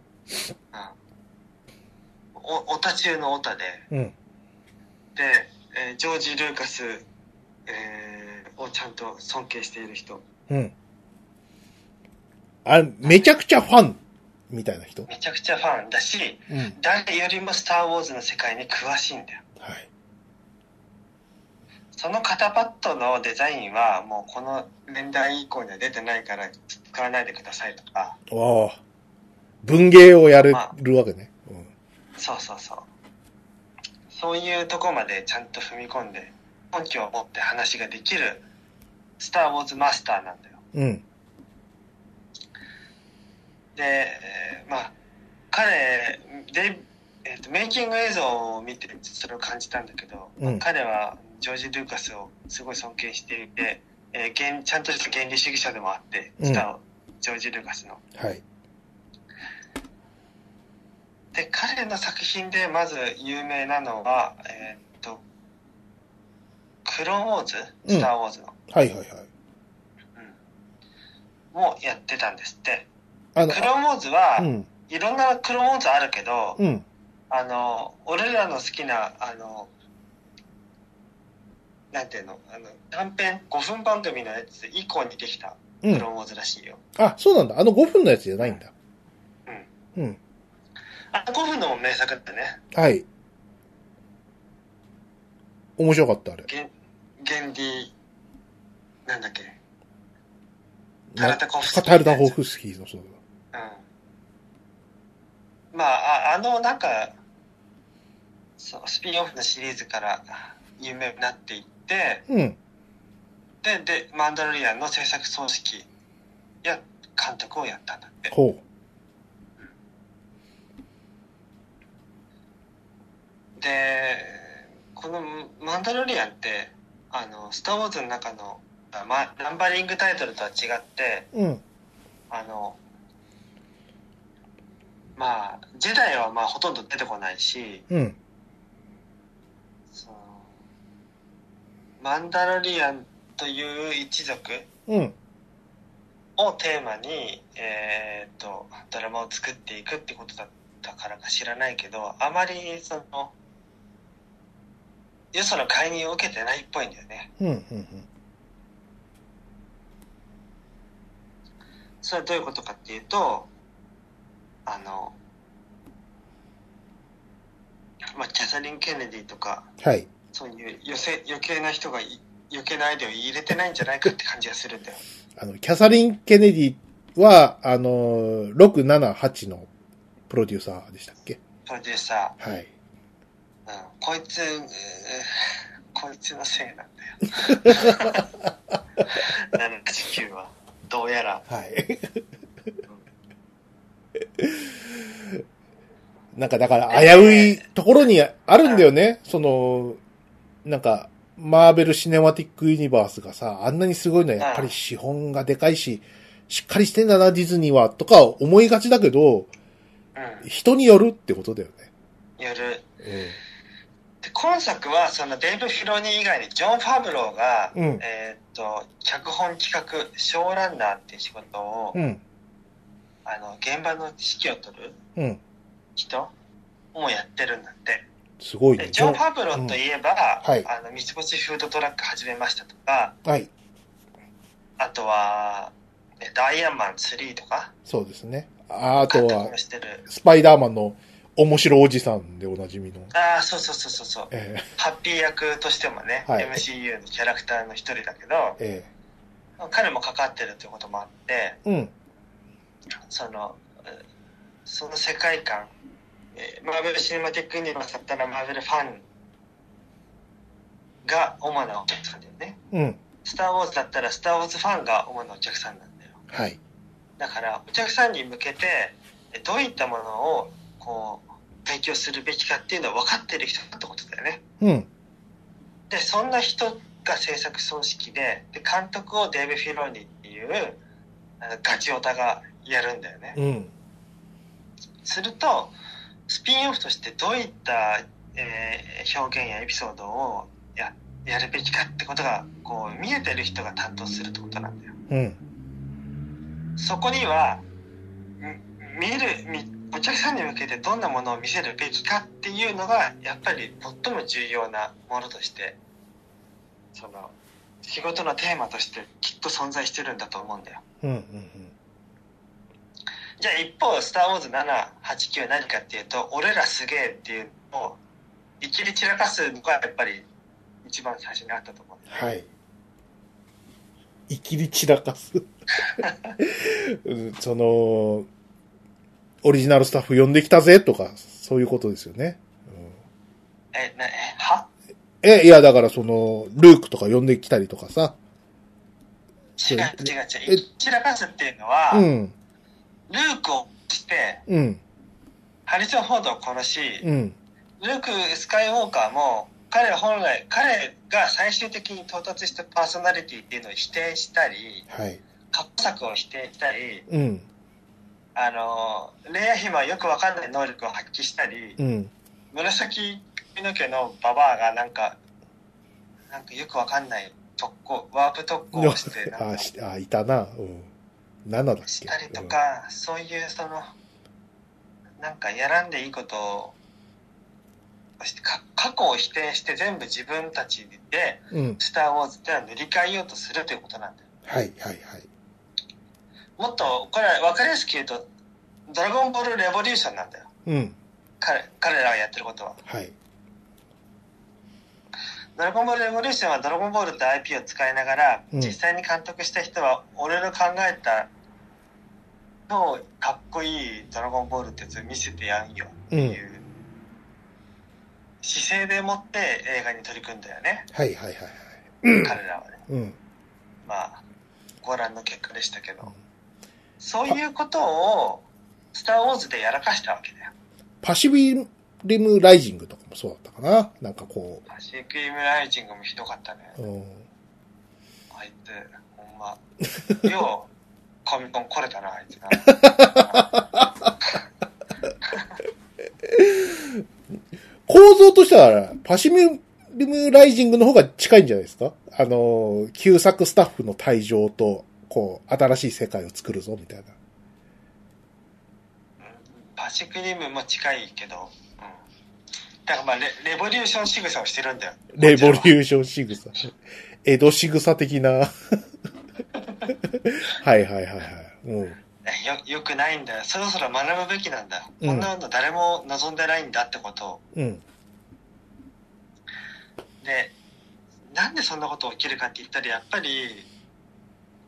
おオタ中のオタで、うん。で、えージョージ・ルーカス、えーをちゃんと尊敬している人。うん。あ、めちゃくちゃファンみたいな人？めちゃくちゃファンだし、うん。誰よりもスター・ウォーズの世界に詳しいんだよ。はい。その肩パッドのデザインはもうこの年代以降には出てないから使わないでくださいとか、ああ。文芸をやれるわけね。うん。そうそうそう。そういうとこまでちゃんと踏み込んで、根拠を持って話ができる、スター・ウォーズマスターなんだよ。うん。で、えーまあ、彼、で、えーと、メイキング映像を見てそれを感じたんだけど、まあうん彼はジョージ・ルーカスをすごい尊敬していて、えー原ちゃんとした原理主義者でもあって、うんスター、ジョージ・ルーカスの。はい。で、彼の作品でまず有名なのは、えっ、と、クローンウォーズ？スター・ウォーズの。はいはいはい。うん。もやってたんですって。あのク、ローンウォーズは、うん。いろんなクローンウォーズあるけど、うん。あの、俺らの好きな、あの、なんていうの、あの、短編5分番組のやつ以降にできたうんクローンウォーズらしいよ。あ、そうなんだ。あの5分のやつじゃないんだ。うん。あ、5分のも名作だね。はい。面白かった、あれ。ゲン、ゲンディ、なんだっけ。タルタコフスキータルタホフスキーのそううん。まあ、ああの、なんか、そう、スピンオフのシリーズから有名になっていって、だ。うん。で、で、マンダロリアンの制作組織や監督をやったんだって。ほで、このマンダロリアンって、あの、スター・ウォーズの中の、ま、ナンバリングタイトルとは違って、う。うん。あの、まあ、ジェダイはまあほとんど出てこないし、うん。そのマンダロリアンという一族うん。をテーマに、えーっと、ドラマを作っていくってことだったからか知らないけど、あまりその、よその介入を受けてないっぽいんだよね。うん。うん。それはどういうことかっていうと、あの、まあ、キャサリン・ケネディとか、はい。そういう余計余計な人がい余計なアイデアを入れてないんじゃないかって感じがするんだよ。あの、キャサリン・ケネディは、あの、678のプロデューサーでしたっけ？プロデューサはい。ー、うん、こいつ、こいつのせいなんだよ。79は。どうやら。はい。なんかだから危ういところにあるんだよね。その、なんか、マーベル・シネマティック・ユニバースがさ、あんなにすごいのはやっぱり資本がでかいし、しっかりしてんだな、ディズニーは、とか思いがちだけど、う人によるってことだよね。ん。やる。うで、今作は、そのデイブ・フィロニー以外に、ジョン・ファブローが、ん。うん。えーっと、脚本企画、ショーランナーっていう仕事を、うん。あの、現場の指揮を取るうん。人もやってるんだって。すごいねで。ジョン・ファブローといえば、はいあの、三つ星フードトラック始めましたとか、はい。あとは、えダイヤマン3とか、そうですね。ああとは。スパイダーマンの面白おじさんでおなじみの。ああ、そうそうそうそうそう。えハッピー役としてもね、はい MCU のキャラクターの一人だけどえ、え彼もかかってるということもあって、えうん。その、えーその世界観、えーマーベル・シネマティック・ユニバースだったらマーベルファンが主なお客さんだよね。うん。スター・ウォーズだったらスター・ウォーズファンが主なお客さんなんだよ。はい。だからお客さんに向けてえどういったものをこう提供するべきかっていうのを分かってる人だってことだよね。うん。でそんな人が制作組織でで監督をデーブ・フィローニっていうあのガチオタがやるんだよね。うん。するとスピンオフとしてどういった、えー表現やエピソードをややるべきかってことがこう見えてる人が担当するってことなんだよ。うん。そこにはみ見るみお客さんに向けてどんなものを見せるべきかっていうのがやっぱり最も重要なものとしてその仕事のテーマとしてきっと存在してるんだと思うんだよ。うん。うん。じゃあ一方「スター・ウォーズ789」何かっていうと俺らすげえっていうのをいきり散らかすのがやっぱり一番最初にあったと思うんだよね。はい。いきり散らかす？うんその、オリジナルスタッフ呼んできたぜとか、そういうことですよね。えなえは？うんえ、いや、だからその、ルークとか呼んできたりとかさ。違う違うえ違う散らかすっていうのは、うん、ルークをしてうん、ハリソン・フォードを殺し、うん、ルーク・スカイウォーカーも彼本来彼が最終的に到達したパーソナリティっていうのを否定したりはい。過去作を否定したりうん、あのレイヤ姫はよくわかんない能力を発揮したりうん、紫髪の毛のババアがなんかなんかよくわかんない特攻ワープ特攻をしてあ、あ、いたな。うん。7だっけ？したりとか、そういうそのなんかやらんでいいことを過去を否定して全部自分たちでうん。うん。「スター・ウォーズ」ってのは塗り替えようとするということなんだよはい、はい、はい。もっとこれ分かりやすく言うと「ドラゴンボール・レボリューション」なんだようん。彼彼らがやってることははい。「ドラゴンボール・レボリューション」はドラゴンボールって IP を使いながら、うん。実際に監督した人は俺の考えた超かっこいいドラゴンボールってやつを見せてやんよっていう姿勢でもって映画に取り組んだよね、はい、はい、はい。彼らはね。うん。まあご覧の結果でしたけど、うん。そういうことを「スター・ウォーズ」でやらかしたわけだよ。パシフィリムライジングとかもそうだったかな。なんかこパシフィック・イムライジングもひどかったねう、うん。あいつほんまようコミコン来れたなあいつな構造としては、パシフィリムライジングの方が近いんじゃないですか？あの、旧作スタッフの退場と、こう、新しい世界を作るぞ、みたいな。パシク・リムも近いけど、うん、だからまあレレボリューション仕草をしてるんだよレボリーューション仕草。江戸仕草的な。はいはいはいはい。うん。よよくないんだよそろそろ学ぶべきなんだ、うんこんなの誰も望んでないんだってことをうん。でなんでそんなこと起きるかって言ったらやっぱり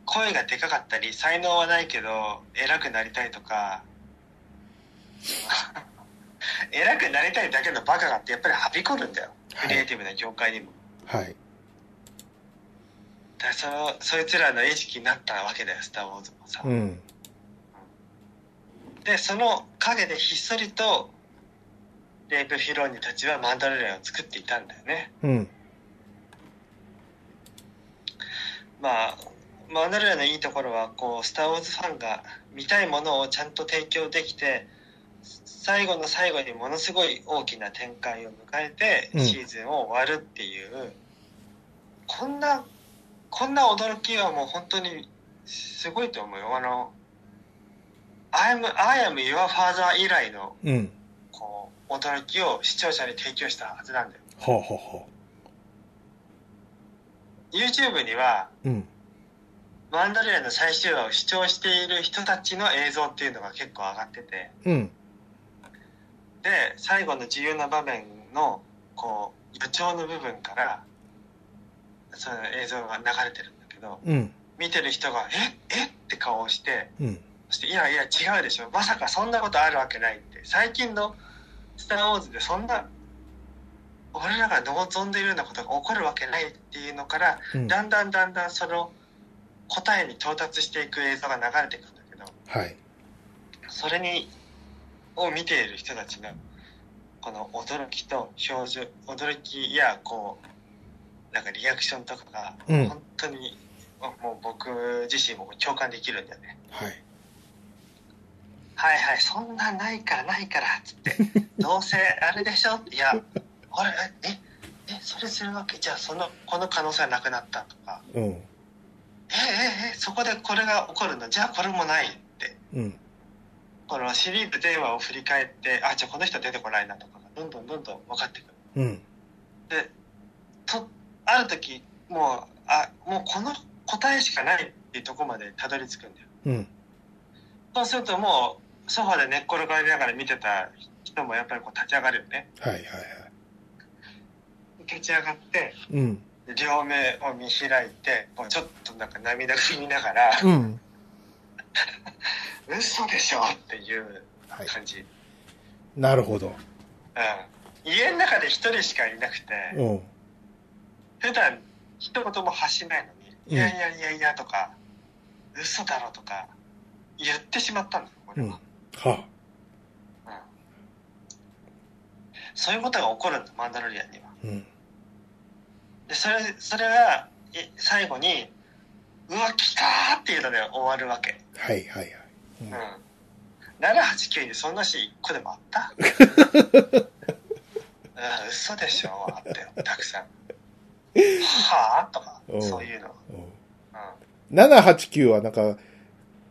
声がでかかったり才能はないけど偉くなりたいとか偉くなりたいだけのバカがってやっぱりはびこるんだよクリエイティブな業界にも、はい。だそのそいつらの意識になったわけだよ「スター・ウォーズ」もさ、うん。でその陰でひっそりとレイブ・フィローニたちはマンダロリアンを作っていたんだよねうん。まあマンダロリアンのいいところはこう「スター・ウォーズ」ファンが見たいものをちゃんと提供できて最後の最後にものすごい大きな展開を迎えてうんシーズンを終わるっていう、こんなこんな驚きはもう本当にすごいと思うよあの「I am, I am your father」以来のうん。こう驚きを視聴者に提供したはずなんだよはあ、はあはあ、YouTube にはうん。マンダロリアンの最終話を視聴している人たちの映像っていうのが結構上がっててうん。で最後の重要な場面のこう予兆の部分からその映像が流れてるんだけどうん。見てる人が「ええ？っ?」て顔をしてうん。そして「いやいや違うでしょまさかそんなことあるわけない」って最近の「スター・ウォーズ」でそんな俺らが望んでいるようなことが起こるわけないっていうのからうん。だんだんだんだんその答えに到達していく映像が流れていくんだけどはい。それにを見ている人たちのこの驚きと表情驚きやこうなんかリアクションとかがうん。本当に、もう僕自身も共感できるんだよね。はい。はいはいそんなんないからないからっつって。どうせあれでしょ？いやあれ？え？えそれするわけ？じゃあそのこの可能性はなくなったとか。うん。ええええそこでこれが起こるの？じゃあこれもないって。うん。このシリーズテーマを振り返ってあじゃあこの人出てこないなとかがどんどんどんどん分かってくるうん。でとある時もうあもうこの答えしかないっていうところまでたどり着くんだようん。そうするともうソファーで寝っ転がりながら見てた人もやっぱりこう立ち上がるよねはいはいはい。立ち上がってうん。両目を見開いてこうちょっとなんか涙ぐみながらうん。「嘘でしょ」っていうはい。感じ、なるほど。うん、家の中で一人しかいなくてうん。普段一言も発しないのに「うんいやいやいやいや」とか「嘘だろ」とか言ってしまったんだよ俺うん。は、はうんそういうことが起こるんだマンダロリアンにはうん。でそれそれがい最後に「うわ来た!」っていうので終わるわけはいはいはい。うん。うん789にそんなシーン1個でもあった？うん嘘でしょあったよたくさん。はあ？とかうん。そういうの。うん。うん789はなんか、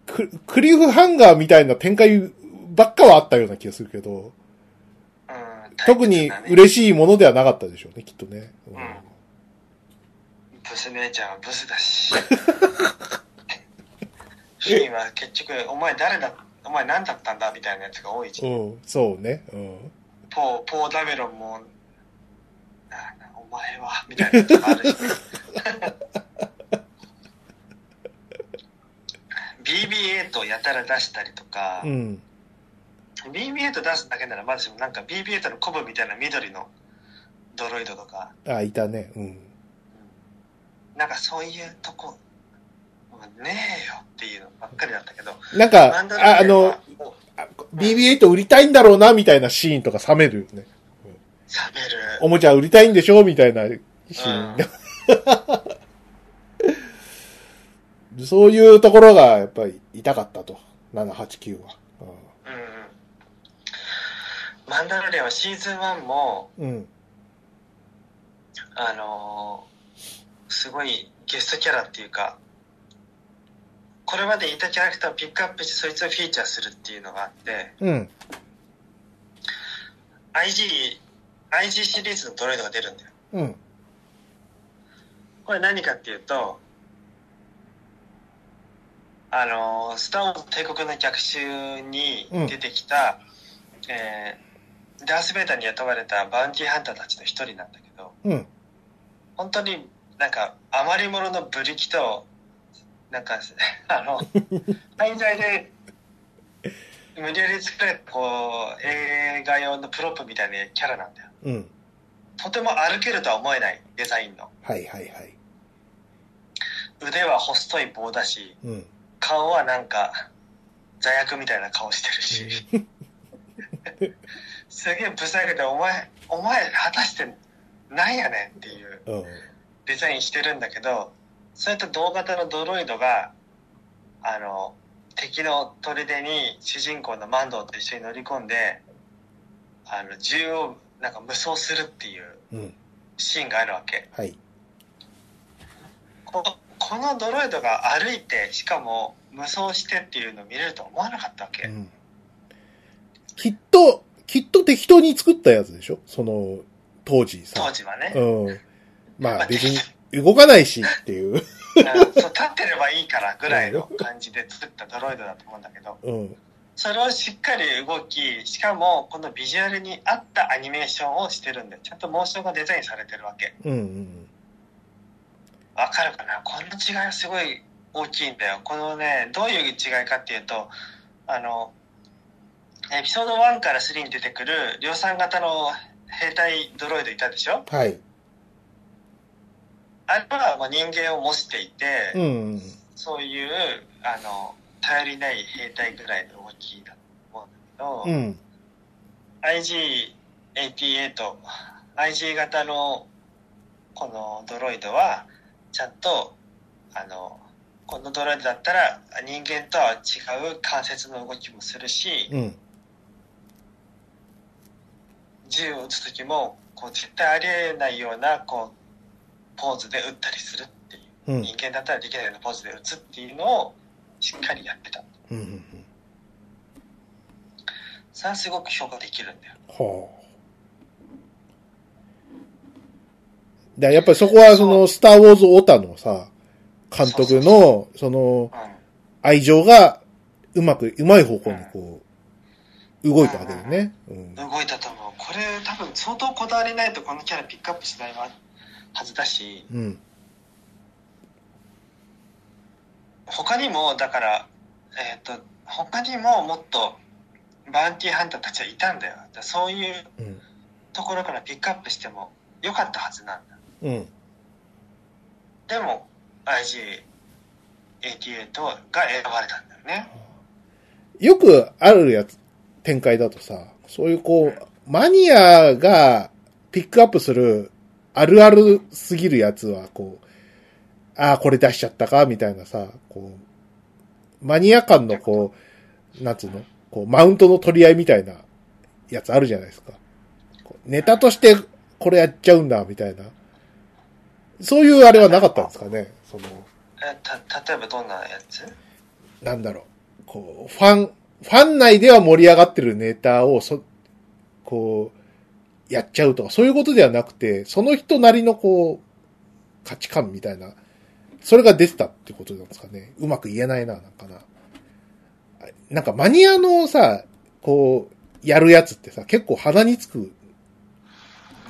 ククリフハンガーみたいな展開ばっかはあったような気がするけど、うん特に嬉しいものではなかったでしょうね、きっとね。うん。うん。ブス姉ちゃんはブスだし フィンは結局お前誰だお前何だったんだみたいなやつが多いし、うん、そうね。うん。ポーポーダメロンもお前はみたいなやつがあるし BB8 をやたら出したりとか、うん。BB8 出すだけならまだしもなんか BB8 のコブみたいな緑のドロイドとかあ、いたね。うん。なんかそういうとこねえよっていうのばっかりだったけどなんマかああの、もうあ BB8 売りたいんだろうな、みたいなシーンとか冷めるよね。冷めるおもちゃ売りたいんでしょみたいなシーン。そういうところがやっぱり痛かったと。789は。うんうんマンダロリアンはシーズン1もうん。あのーすごいゲストキャラっていうかこれまでいたキャラクターをピックアップしてそいつをフィーチャーするっていうのがあってうん。IG, IG シリーズのドロイドが出るんだようん。これ何かっていうとあのースター・ウォーズ帝国の逆襲に出てきた、えーダース・ベイダーに雇われたバウンティーハンターたちの一人なんだけどうん。本当になんか余り物のブリキとなんか あの廃材で無理やり作られたこう映画用のプロップみたいなキャラなんだようん。とても歩けるとは思えないデザインのはいはいはい。腕は細い棒だしうん。顔はなんか座薬みたいな顔してるし すげえブサイクでお前お前果たしてなんやねんっていううん。デザインしてるんだけどそういった同型のドロイドがあの敵の砦に主人公のマンドウと一緒に乗り込んであの銃をなんか無双するっていううん。シーンがあるわけはい。ここのドロイドが歩いてしかも無双してっていうのを見れるとは思わなかったわけ、うん。きっと、きっと適当に作ったやつでしょ？その、当時さ。当時はね、うん。ままああ別に動かないしっていう。うんそう立ってればいいからぐらいの感じで作ったドロイドだと思うんだけどうん。それをしっかり動き、しかもこのビジュアルに合ったアニメーションをしてるんだよ。ちゃんとモーションがデザインされてるわけ。うんうんわかるかな？この違いはすごい大きいんだよ。このね、どういう違いかっていうと、あの、エピソード1から3に出てくる量産型の兵隊ドロイドいたでしょ？はい。あれはまあ人間を模していて、うんうんそういう、あの、頼りない兵隊ぐらいの動きだと思うんだけど、うん。IG88、IG 型のこのドロイドは、ちゃんと、あの、このドロイドだったら人間とは違う関節の動きもするし、うん。銃を撃つ時も、こう絶対ありえないような、こう、ポーズで撃ったりするっていう。うん。人間だったらできないようなポーズで撃つっていうのをしっかりやってた。うんうんうん。それはすごく評価できるんだよ。はあ。やっぱりそこはその、スターウォーズオタのさ、監督の、その、うん。愛情が、うまく、うまい方向にこう、動いたわけだよね。うん。動いたと思う。これ多分相当こだわりないとこのキャラピックアップしないはずだし、うん。他にも、だから、えっ、と、他にももっとバウンティーハンターたちはいたんだよ。そういううん。ところからピックアップしてもよかったはずなんだ。うん。でも、IG88 が選ばれたんだよね。よくあるやつ、展開だとさ、そういうこう、マニアがピックアップするあるあるすぎるやつは、こう、ああ、これ出しちゃったか、みたいなさ、こう、マニア感のこう、なんつうの？こう、マウントの取り合いみたいなやつあるじゃないですか。ネタとしてこれやっちゃうんだ、みたいな。そういうあれはなかったんですかね？その、えた、例えばどんなやつ？なんだろう、こう、ファン、ファン内では盛り上がってるネタを、そ、こう、やっちゃうとか、そういうことではなくて、その人なりのこう、価値観みたいな、それが出てたってことなんですかね。うまく言えないな、なんかな。なんかマニアのさ、こう、やるやつってさ、結構鼻につく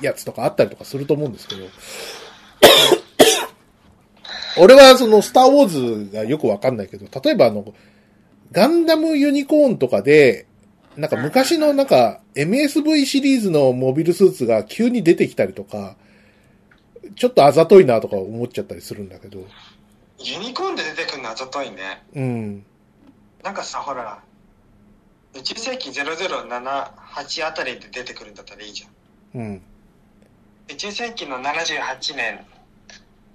やつとかあったりとかすると思うんですけど、俺はそのスターウォーズがよくわかんないけど、例えばあの、ガンダムユニコーンとかで、なんか昔のなんか MSV シリーズのモビルスーツが急に出てきたりとか、ちょっとあざといなとか思っちゃったりするんだけど、ユニコーンで出てくるのはちょっといね。うん、なんかさ、ほら、宇宙世紀0078あたりで出てくるんだったらいいじゃん。うん、宇宙世紀の78年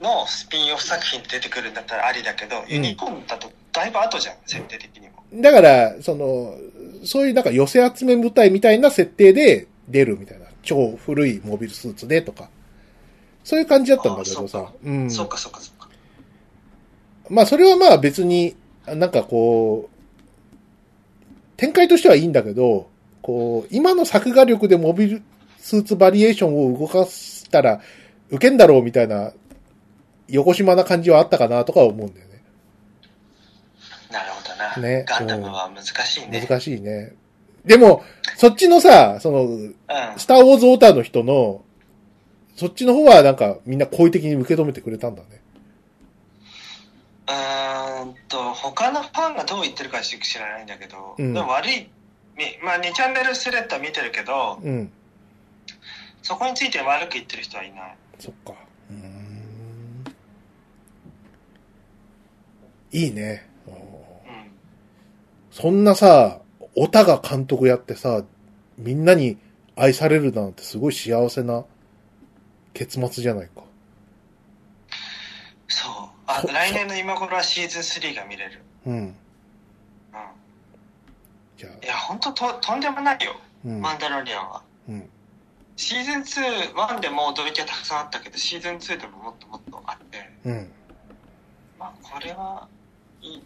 のスピンオフ作品で出てくるんだったらありだけど、ユニコーンだとだいぶ後じゃん、設定的にも。だから、その、そういうなんか寄せ集め部隊みたいな設定で出るみたいな。超古いモビルスーツでとか。そういう感じだったんだけどさうん。そうかそうかそうか。まあそれはまあ別に、なんかこう、展開としてはいいんだけど、こう、今の作画力でモビルスーツバリエーションを動かしたら、受けんだろうみたいな、横島な感じはあったかなとか思うんだよね。な。ねガンダムは難しいね。難しいね。でも、そっちのさ、その、うん。スターウォーズオーターの人の、そっちの方はなんかみんな好意的に受け止めてくれたんだね。うーんと、他のファンがどう言ってるかは知らないんだけど、うんでも悪い、みまあ2チャンネルスレッドは見てるけど、うん。そこについて悪く言ってる人はいない。そっか。うーん。いいね。うん。そんなさ、オタが監督やってさ、みんなに愛されるなんてすごい幸せな結末じゃないか。そう。あそ、来年の今頃はシーズン3が見れる。うん。うん。じゃあい、や、本当と、とんでもないよ。うん。マンダロリアンは。うん。シーズン2、1でも驚きはたくさんあったけど、シーズン2でももっともっとあって、うん。まあ、これは、いい。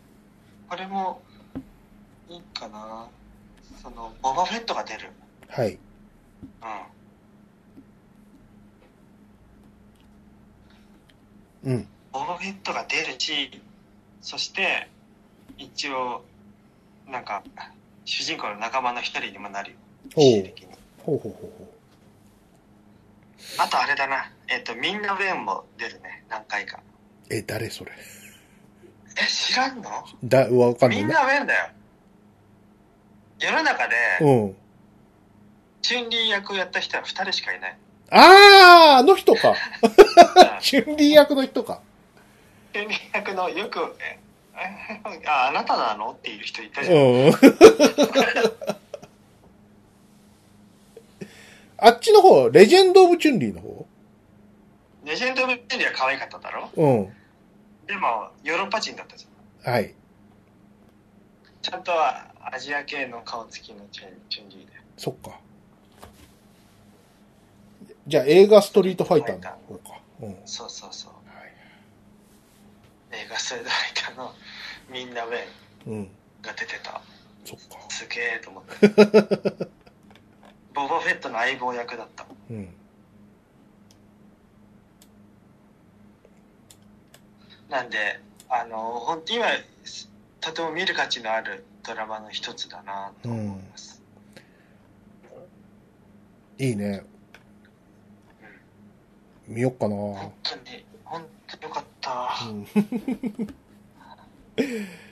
これも、いいかな？その、ボバフェットが出る。はい。うん。うん。ボバフェットが出るし、そして、一応、なんか、主人公の仲間の一人にもなるよ。おう的に。ほうほうほうほあとあれだな。えっ、と、みんなウェンも出るね。何回か。う。え、誰それ？え、知らんの？だ、わかんないみんな。なウェンだよ。世の中で、うん。チュンリー役をやった人は二人しかいない。あー、あの人か。うんチュンリー役の人か。チュンリー役のよく、え、えあ、あなたなのっていう人いたうじゃん。ん。あっちの方、レジェンド・オブ・チュンリーの方？レジェンド・オブ・チュンリーは可愛かっただろ？うん。でも、ヨーロッパ人だったじゃん。はい。ちゃんとはアジア系の顔つきのチュンチュンリーで。そっか。じゃあ映画ストリートファイターの方か。うん。はい。そうそうそう。映画ストリートファイターのみんなウェンうん。が出てた。そっか。すげえと思って。ボバフェットの相棒役だった。うん。なんで、あの、本当今、とても見る価値のあるドラマの一つだなと思います。いいね。見よっかな本当に、本当によかった。うん。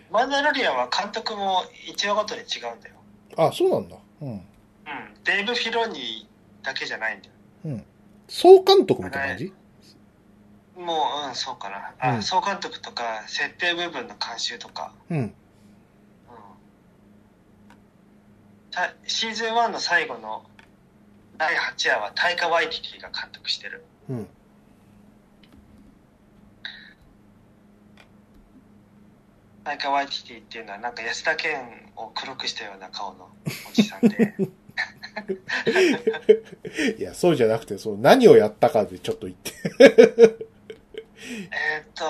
マンダロリアンは監督も1話ごとに違うんだよ。あ、そうなんだ。うん。うん。デイブ・フィロニーだけじゃないんだよ。うん。総監督みたいな感じ？もう、うん、そうかな。あ、うん総監督とか、設定部分の監修とか。うん。うん。たシーズン1の最後の第8話はタイカ・ワイティティが監督してる。うん。タイカ・ワイティティっていうのはなんか安田顕を黒くしたような顔の おじさんで。いや、そうじゃなくて、そう、何をやったかでちょっと言って。えーっと、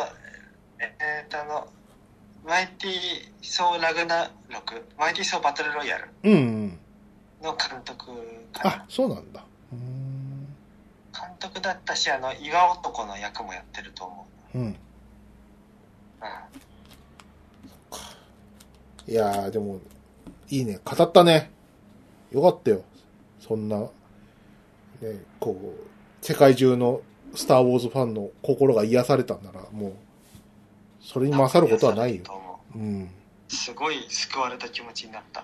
えーっとあの、マイティ・ソー・ラグナロク、マイティ・ソー・バトル・ロイヤルうん、うん。の監督かなあ。、そうなんだ。ん。監督だったし、あの、岩男の役もやってると思うん。う。うん。いやー、でも、いいね。語ったね。よかったよ。そんな、ね、こう、世界中のスター・ウォーズファンの心が癒されたんなら、もう、それに勝ることはないようん。うすごい救われた気持ちになった。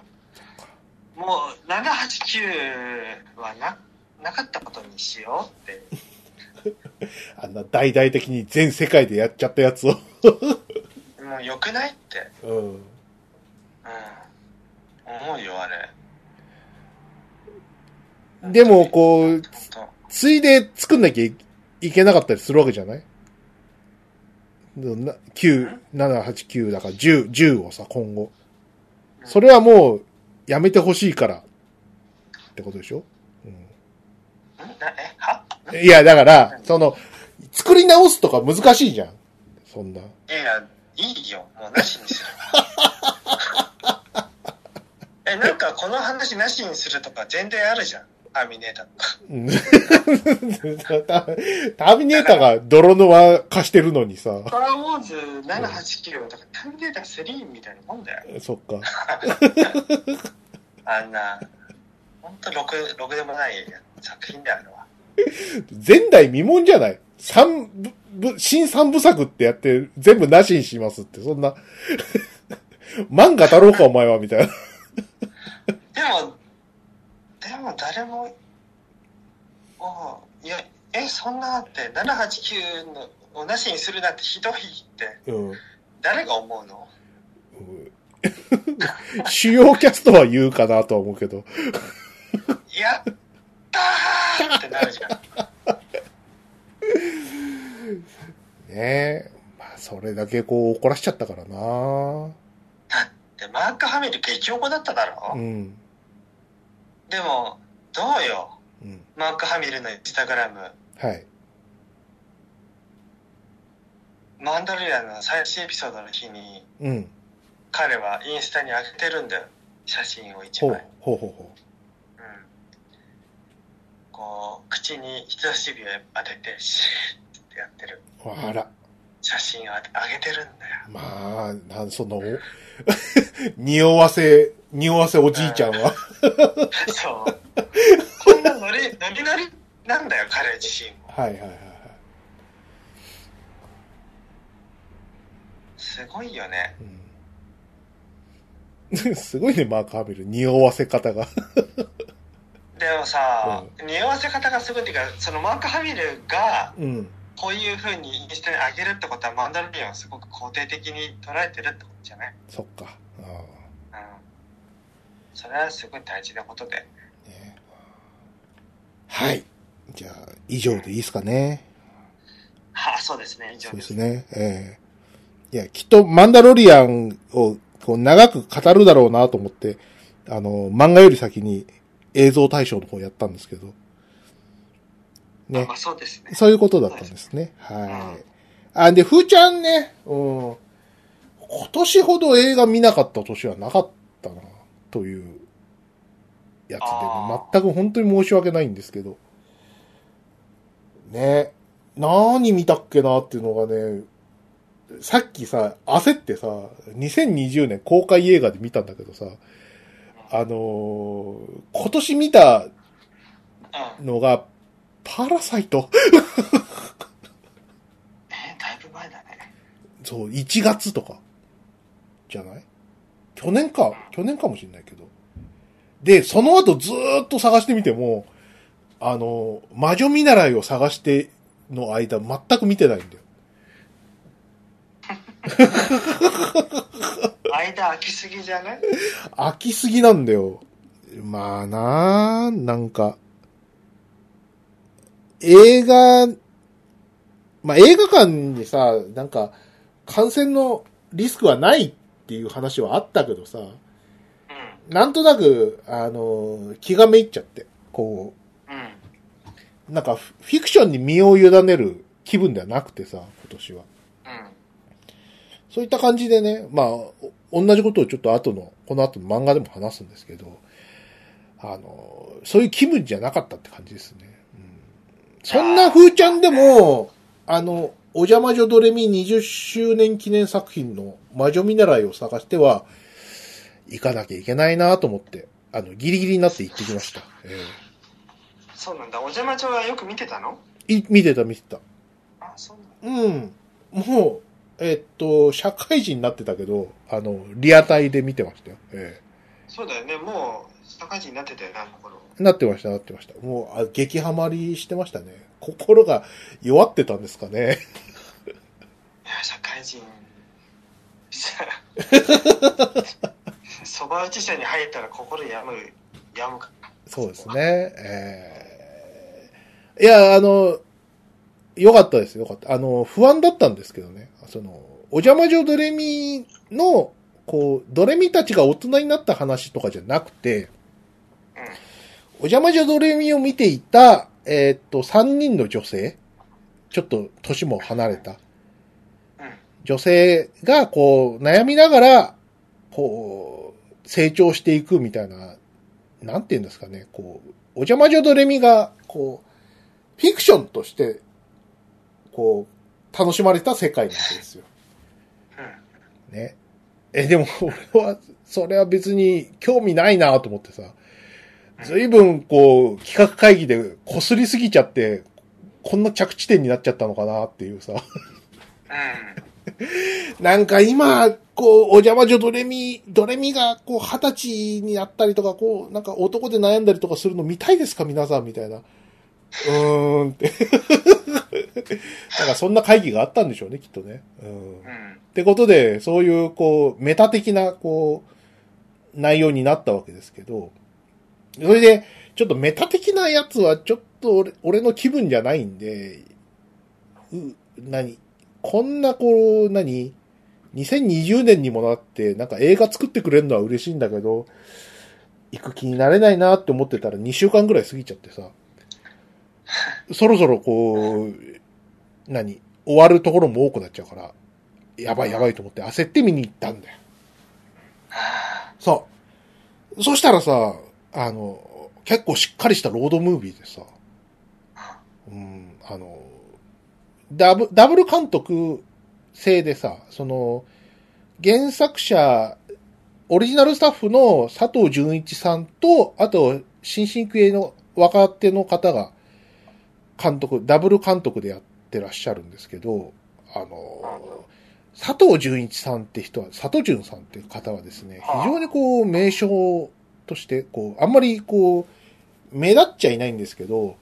もう、789はな、なかったことにしようって。あんな大々的に全世界でやっちゃったやつを。もう良くないって。うん。うん。思うよ、あれ。でも、こう、ついで作んなきゃいいけなかったりするわけじゃない？な ?9、7、8、9だから10、10をさ、今後。それはもう、やめてほしいから、ってことでしょ、んなえは？うん、いや、だから、その、作り直すとか難しいじゃん。そんな。いや、いいよ。もうなしにする。え、なんかこの話なしにするとか全然あるじゃん。アーミネータータターミネーターが泥沼化してるのにさ。スター・ウォーズ789はだからターミネーター3みたいなもんだよ。そっか。あんな、ほんとろく、ろくでもない作品だよ、あれは。前代未聞じゃない？三部、部新三部作ってやって全部なしにしますって、そんな。漫画だろうかお前は、みたいな。でも、でも誰も、おういや、え、そんなって、789のをなしにするなんてひどいって、うん。誰が思うの？主要キャストは言うかなとは思うけど。やったーってなるじゃん。ねえ。まあ、それだけこう怒らしちゃったからなで、マーク・ハミル激おこだっただろ、うん。でも、どうよ？うん。マーク・ハミルのインスタグラム、はい。マンダリアンの最新エピソードの日に、うん。彼はインスタに上げてるんだよ。写真を一枚。、ほうほうほうん。こう、口に人差し指を当てて、シーッってやってるう。あら。写真を上げてるんだよ。まあ、なん、その、匂わせ匂わせおじいちゃんは。そう。こんなノリ、ノリノリなんだよ、彼自身も。はいはいはいはい。すごいよね。うん、すごいね、マーク・ハミル。匂わせ方が。でもさ、匂わせ方がすごいっていうか、そのマーク・ハミルが、うん。こういう風にインスタに上げるってことは、マンダロリアンをすごく肯定的に捉えてるってことじゃない？そっか。あうん。それはすごい大事なことで。あねはい。じゃあ、以上でいいですかね。はあ、そうですね、以上そうで。ですすね。ええいや、きっとマンダロリアンをこう長く語るだろうなと思って、あの、漫画より先に映像大賞の方やったんですけど。ねあま。あ、そうですね。そういうことだったんですね。はい。あ、で、ふーちゃんね、うん。今年ほど映画見なかった年はなかったな、というやつでね全く本当に申し訳ないんですけど。ね。何見たっけなっていうのがね、さっきさ、焦ってさ、2020年公開映画で見たんだけどさ、あのー今年見たうん。のが、パラサイト。えーだいぶ前だね。そう、1月とか。じゃない？去年か、去年かもしれないけど。で、その後ずーっと探してみても、あの、魔女見習いを探しての間、全く見てないんだよ。間空きすぎじゃない？飽きすぎなんだよ。まあなあ、なんか、映画、まあ映画館にさ、なんか、感染のリスクはないっていう話はあったけどさ、うん。なんとなく、あの、気がめいっちゃって、こうなんかフフィクションに身を委ねる気分ではなくてさ、今年は。うん。そういった感じでね、まあ、お同じことをちょっと後の、この後の漫画でも話すんですけど、あの、そういう気分じゃなかったって感じですね。うん、そんな風ちゃんでも、あの、お邪魔女ドレミ20周年記念作品の魔女見習いを探しては、行かなきゃいけないなと思って、あの、ギリギリになって行ってきました。えそうなんだ。お邪魔女はよく見てたの？えい見てた見てた。あ、そうなんだ。うん。もう、えっと、社会人になってたけど、あの、リアタイで見てましたよ。えそうだよね。もう、社会人になってたよね、あの頃。えなってました、なってました。もう、あ激ハマりしてましたね。心が弱ってたんですかね。いや、社会人。そば打ち社に入ったら心やむ、やむか。そうですね。ええいや、あの、よかったです、よかった。あの、不安だったんですけどね。その、お邪魔女ドレミの、こう、ドレミたちが大人になった話とかじゃなくて、お邪魔女ドレミを見ていた、えーっと、3人の女性、ちょっと年も離れたうん。女性が、こう、悩みながら、こう、成長していくみたいな、なんて言うんですかね、こう、お邪魔女ドレミが、こう、フィクションとして、こう、楽しまれた世界なわけですよ。うん。ね。え、でも、俺は、それは別に興味ないなと思ってさ、随分、こう、企画会議で擦りすぎちゃって、こんな着地点になっちゃったのかなっていうさ。うん。なんか今、こう、お邪魔女ドレミ、ドレミが、こう、二十歳になったりとか、こう、なんか男で悩んだりとかするの見たいですか皆さんみたいな。うーんって。なんかそんな会議があったんでしょうね、きっとね。うん。うん。ってことで、そういう、こう、メタ的な、こう、内容になったわけですけど、それで、ちょっとメタ的なやつは、ちょっと俺俺の気分じゃないんで、う、何こんな、こう、何 ?2020 年にもなって、なんか映画作ってくれるのは嬉しいんだけど、行く気になれないなって思ってたら2週間ぐらい過ぎちゃってさ、そろそろこう、何終わるところも多くなっちゃうから、やばいやばいと思って焦って見に行ったんだよ。そう。そしたらさ、あの、結構しっかりしたロードムービーでさ、うん、あの、ダブ、ダブル監督制でさ、その、原作者オリジナルスタッフの佐藤純一さんと、あと、新進気鋭の若手の方が、監督、ダブル監督でやってらっしゃるんですけど、あの、佐藤純一さんって人は、佐藤純さんって方はですね、非常にこう、名称として、こう、あんまりこう、目立っちゃいないんですけど、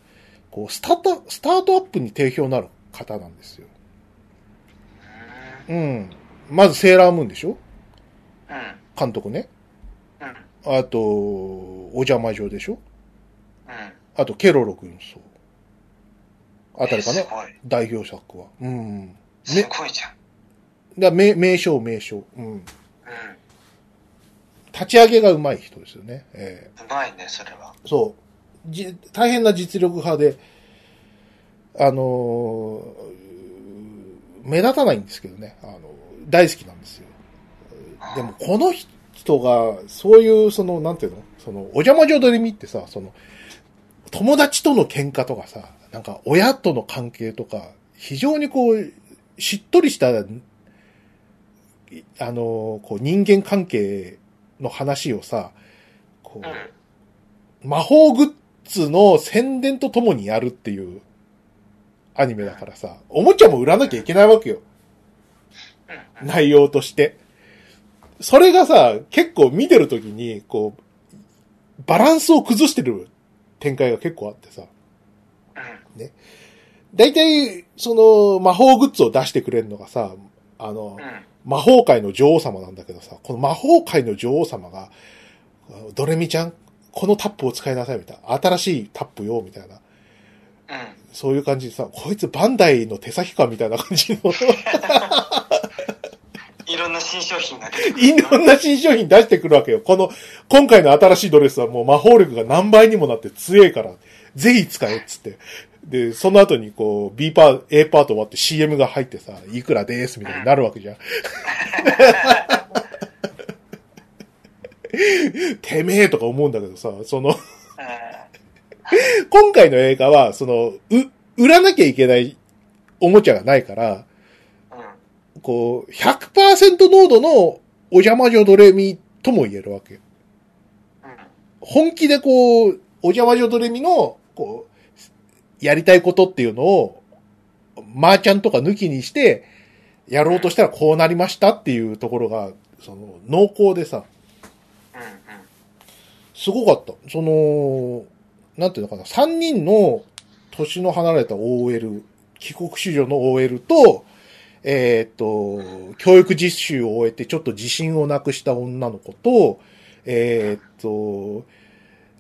こう、スタート、スタートアップに定評のある方なんですよ。うん。まずセーラームーンでしょ？うん。監督ね。うん。あと、お邪魔状でしょ？うん。あと、ケロロ軍曹。あたりかな？代表作は。うん。すごいじゃん。だ名、名称、名称。うん。うん。立ち上げがうまい人ですよね。えうまいね、それは。えそう。じ、大変な実力派で、あのー目立たないんですけどね。あの、大好きなんですよ。でも、この人が、そういう、その、なんていうの？その、お邪魔女ドレミってさ、その、友達との喧嘩とかさ、なんか、親との関係とか、非常にこう、しっとりした、いあの、こう、人間関係の話をさ、こう魔法グッズの宣伝とともにやるっていうアニメだからさ、おもちゃも売らなきゃいけないわけよ。うん。内容として。それがさ、結構見てるときに、こう、バランスを崩してる展開が結構あってさ。うん。大体、その、魔法グッズを出してくれるのがさ、あのう、ん。魔法界の女王様なんだけどさ、この魔法界の女王様が、ドレミちゃん、このタップを使いなさいみたいな。新しいタップよ、みたいな。うん。そういう感じでさ、こいつバンダイの手先かみたいな感じの、いろんな新商品が出てくる。いろんな新商品出してくるわけよ。この、今回の新しいドレスはもう魔法力が何倍にもなって強いから、ぜひ使えっつって。で、その後にこう、B パー、A パート終わって CM が入ってさ、いくらですみたいになるわけじゃん。てめえとか思うんだけどさ、その、う今回の映画は、その、う、売らなきゃいけないおもちゃがないから、ん。うん。こう、100%濃度のお邪魔女ドレミとも言えるわけよ。うん。本気でこう、お邪魔女ドレミの、こう、やりたいことっていうのを、マーちゃんとか抜きにして、やろうとしたらこうなりましたっていうところが、その、濃厚でさ。すごかった。その、なんていうのかな、3人の年の離れた OL、帰国子女の OL と、えーっと、教育実習を終えてちょっと自信をなくした女の子と、えーっと、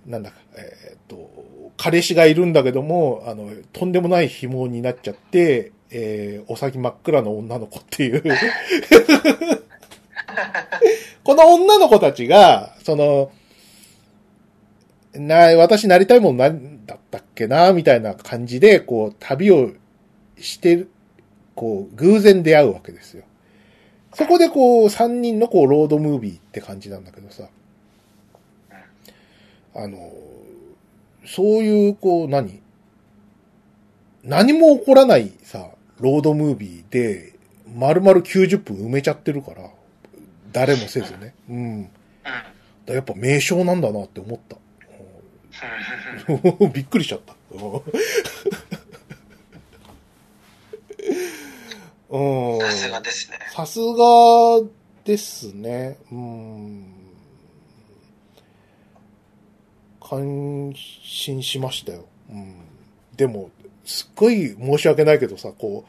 なんだか、えーっと、彼氏がいるんだけども、あの、とんでもない紐になっちゃって、えー、お先真っ暗の女の子っていう。この女の子たちが、その、な、私なりたいものなんだったっけな、みたいな感じで、こう、旅をしてる、こう、偶然出会うわけですよ。そこでこう、三人のこう、ロードムービーって感じなんだけどさ。あの、そういう、こう、何？何も起こらないさ、ロードムービーで、丸々90分埋めちゃってるから、誰もせずね。うん。うん。だやっぱ名称なんだなって思った。びっくりしちゃった。うん。さすがですね。さすがですね。うん。感心しましたよ。うん。でも、すっごい申し訳ないけどさ、こ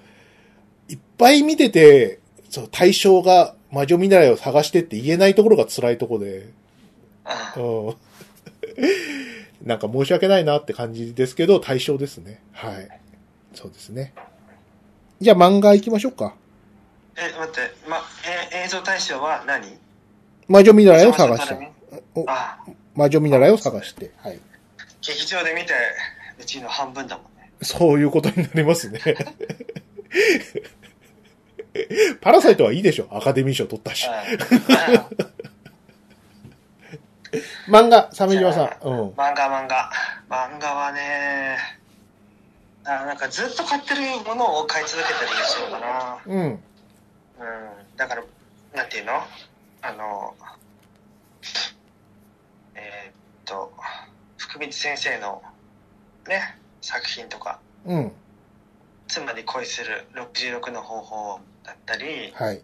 う、いっぱい見てて、そう、対象が魔女見習いを探してって言えないところが辛いところで、うん。うん。なんか申し訳ないなって感じですけど、対象ですね。はい。そうですね。じゃあ漫画行きましょうか。え、待って、ま、え、映像大賞は何？魔女見習いを探して。おあ、魔女見習いを探して。はい。劇場で見て、うちの半分だもんね。そういうことになりますね。パラサイトはいいでしょ。アカデミー賞取ったし。漫画、鮫島さん。うん。漫画漫画。漫画はね、あなんかずっと買ってるものを買い続けてる印象だな。うん。うん。だから、なんていうの？あの、えーっと、福光先生のね、作品とか、うん。妻に恋する66の方法だったり、はい。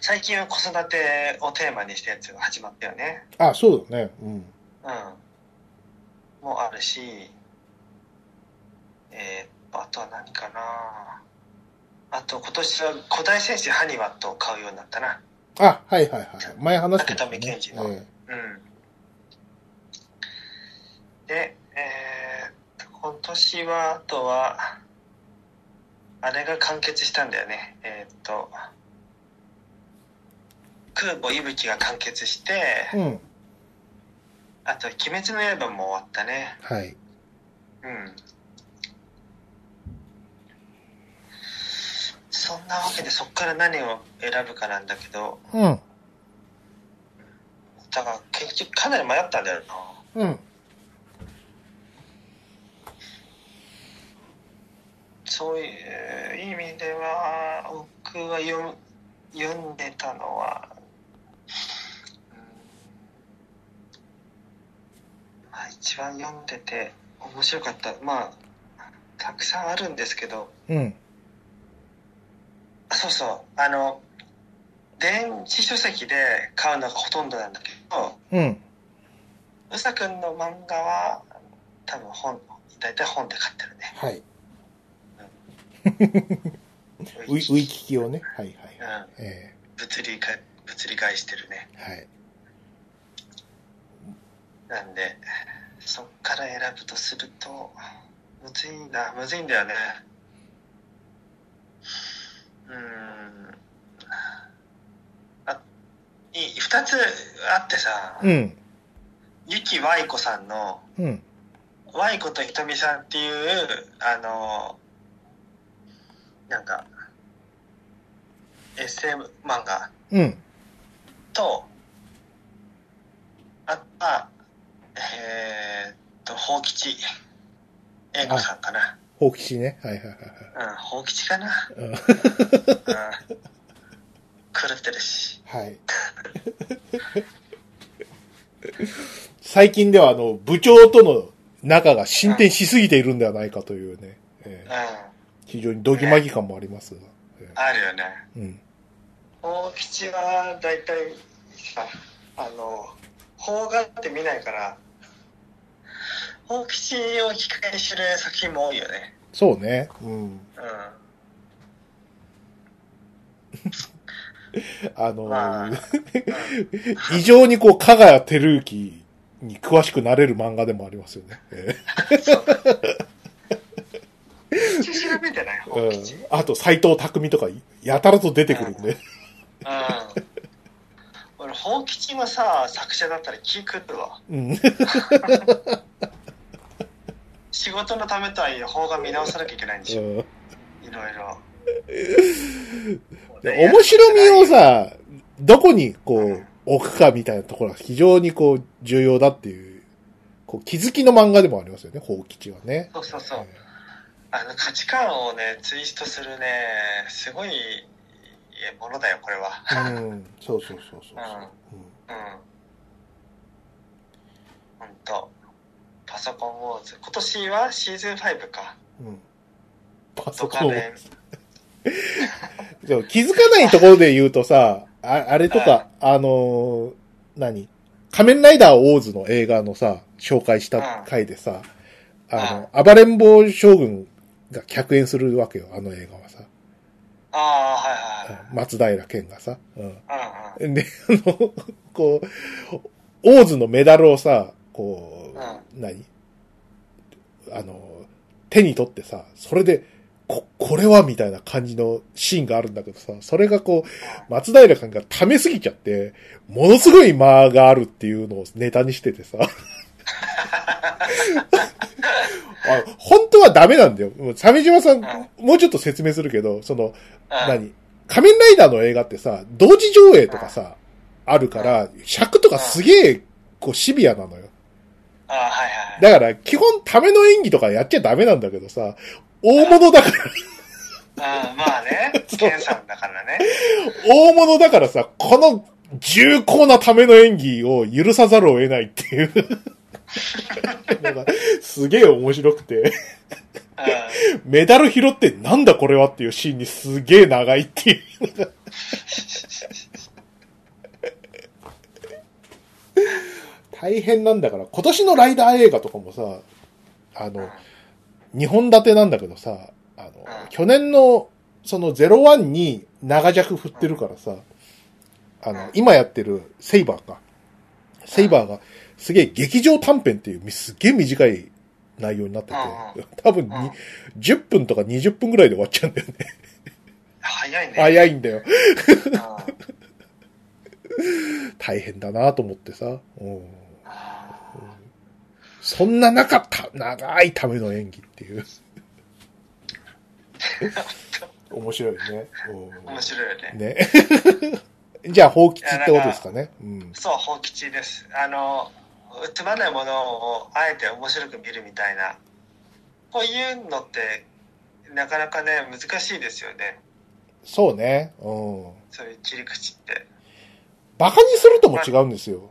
最近は子育てをテーマにしたやつが始まったよね。あ、そうだね。うん。うん。もあるし、えーあとは何かなあと今年は古代戦士ハニワットを買うようになったな。あ、はいはいはい。前話してた竹富健二のえうん。で、えーっと、今年は、あとは、あれが完結したんだよね。えーっと、空母息吹が完結して、えうん。あと、鬼滅の刃も終わったね。はい。うん。そんなわけで、そっから何を選ぶかなんだけど、うん。だから結局かなり迷ったんだよな。うん。そういう意味では、僕は読む読んでたのは、うんまあ、一番読んでて面白かった、まあ、たくさんあるんですけど、うん。あそうそう、あの、電子書籍で買うのがほとんどなんだけど、うん。うさくんの漫画は多分本、大体本で買ってるね。はい。ウウィウィキキをね。はいはい。うん、え物理か物理買いしてるね。えはい。なんで、そっから選ぶとすると、むずいな、むずいんだよね。うーん。2つあってさ、うん、ゆきわいこさんの、うん、わいことひとみさんっていう、あの、なんか、エッセイ漫画、うん、と、あとは、えー、っと、ほうきち、えいこさんかな。ほうきちね。はいはいはい。うん、ほうきちかな。うん狂ってるし。はい。最近では、あの、部長との仲が進展しすぎているんではないかというね、えうん。え非常にドギマギ感もありますが。えあるよね。えうん。宝吉は、だいたいさ、あの、邦画って見ないから、宝吉をきっかけに知る作品も多いよね。そうね。うん。うん。あの、まあ、う ん異常にこう、加賀谷照之に詳しくなれる漫画でもありますよね。調べてない、え宝吉。うんあと、斎藤匠とか、やたらと出てくるんで。うん。俺、宝吉のさ、作者だったら気狂うわ。うん。仕事のためとはいえ、邦画見直さなきゃいけないんでしょ。うんいろいろ。で面白みをさ、どこにこう、置くかみたいなところが非常にこう、重要だっていう、こう、気づきの漫画でもありますよね、宝吉はね。そうそうそう。あの価値観をね、ツイストするね、すごいものだよ、これは。うん、そうそうそうそうそう。うん。ほんと。パソコンウォーズ。今年はシーズン5か。うん。うん。パソドコンを。カベン。気づかないところで言うとさ、ああれとか、あのー何？仮面ライダーオーズの映画のさ、紹介した回でさ、あの、暴れん坊将軍が客演するわけよ、あの映画はさ。ああ、はいはい。松平健がさ。うん。で、あの、こう、オーズのメダルをさ、こう、何？あの、手に取ってさ、それで、こ、これはみたいな感じのシーンがあるんだけどさ、それがこう、松平君が溜めすぎちゃって、ものすごい間があるっていうのをネタにしててさ。あ本当はダメなんだよ。もう鮫島さん、もうちょっと説明するけど、その、うん。何？仮面ライダーの映画ってさ、同時上映とかさ、あるから、尺とかすげえ、こう、シビアなのよ。ああ、はいはい。だから、基本ための演技とかやっちゃダメなんだけどさ、大物だから、うん、まあね、ケンさんだからね。大物だからさ、この重厚なための演技を許さざるを得ないっていう。なんか、すげえ面白くて、うんメダル拾ってなんだこれはっていうシーンにすげえ長いっていう。大変なんだから、今年のライダー映画とかもさ、あの、2本立てなんだけどさ、あの、去年の、その01に長尺振ってるからさ、あの、今やってるセイバーか。セイバーがすげえ劇場短編っていうすげえ短い内容になってて、多分にうん10分とか20分ぐらいで終わっちゃうんだよね。早いね。早いんだよ。うん 大変だなと思ってさ。うんそんななかった長いための演技っていう。面白いね。うん面白いよね。ね。じゃあ、放吉ってことですかね。うん。そう、本吉です。あの、つまんないものをあえて面白く見るみたいな。こういうのって、なかなかね、難しいですよね。そうね。うん。そういう切り口って。バカにするとも違うんですよ。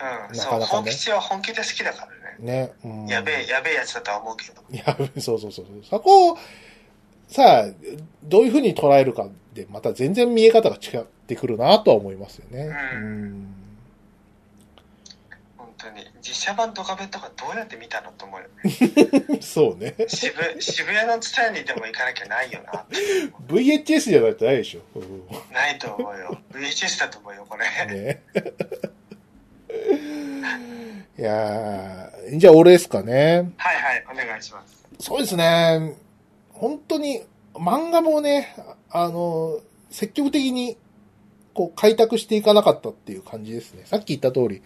うん、なそう、かなかね本吉は本気で好きだからね。ね。うん。やべえ、やべえやつだとは思うけど。やべそうそうそう。そこを、さあ、どういうふうに捉えるかで、また全然見え方が違ってくるなとは思いますよね。うん本当に。実写版ドカベンとかどうやって見たのと思うよね。うん。そうね。渋渋谷のツタヤにでも行かなきゃないよな。VHS じゃないとないでしょ。うんないと思うよ。VHS だと思うよ、これ。ね。いやーじゃあ俺ですかね。はいはい、お願いします。そうですね。本当に、漫画もね、あの、積極的に、こう、開拓していかなかったっていう感じですね。さっき言った通り、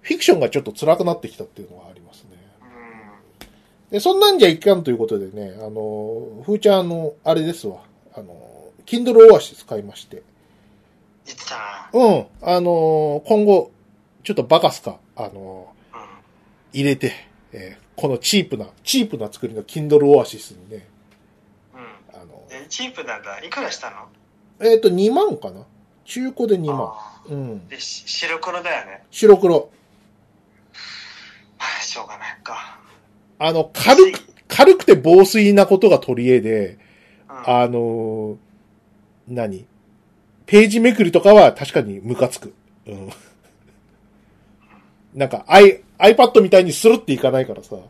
フィクションがちょっと辛くなってきたっていうのがありますね。うん。で、そんなんじゃいかんということでね、あの、ふーちゃん、あの、あれですわ。あの、Kindle Oasis 買いまして。言ってたな。うん。あの、今後、ちょっとバカすか、あの、うん。入れて、えーこのチープな、チープな作りの Kindle Oasis にね、うん。あの、えチープなんだ。いくらしたの？えっ、と、2万かな？中古で2万。あうんー。で、し白黒だよね。白黒。まあ、しょうがないか。あの、軽く、軽くて防水なことが取り柄で、うん。あのー何？ページめくりとかは確かにムカつく。うん。なんか、i、iPad みたいにスルっていかないからさ、うん。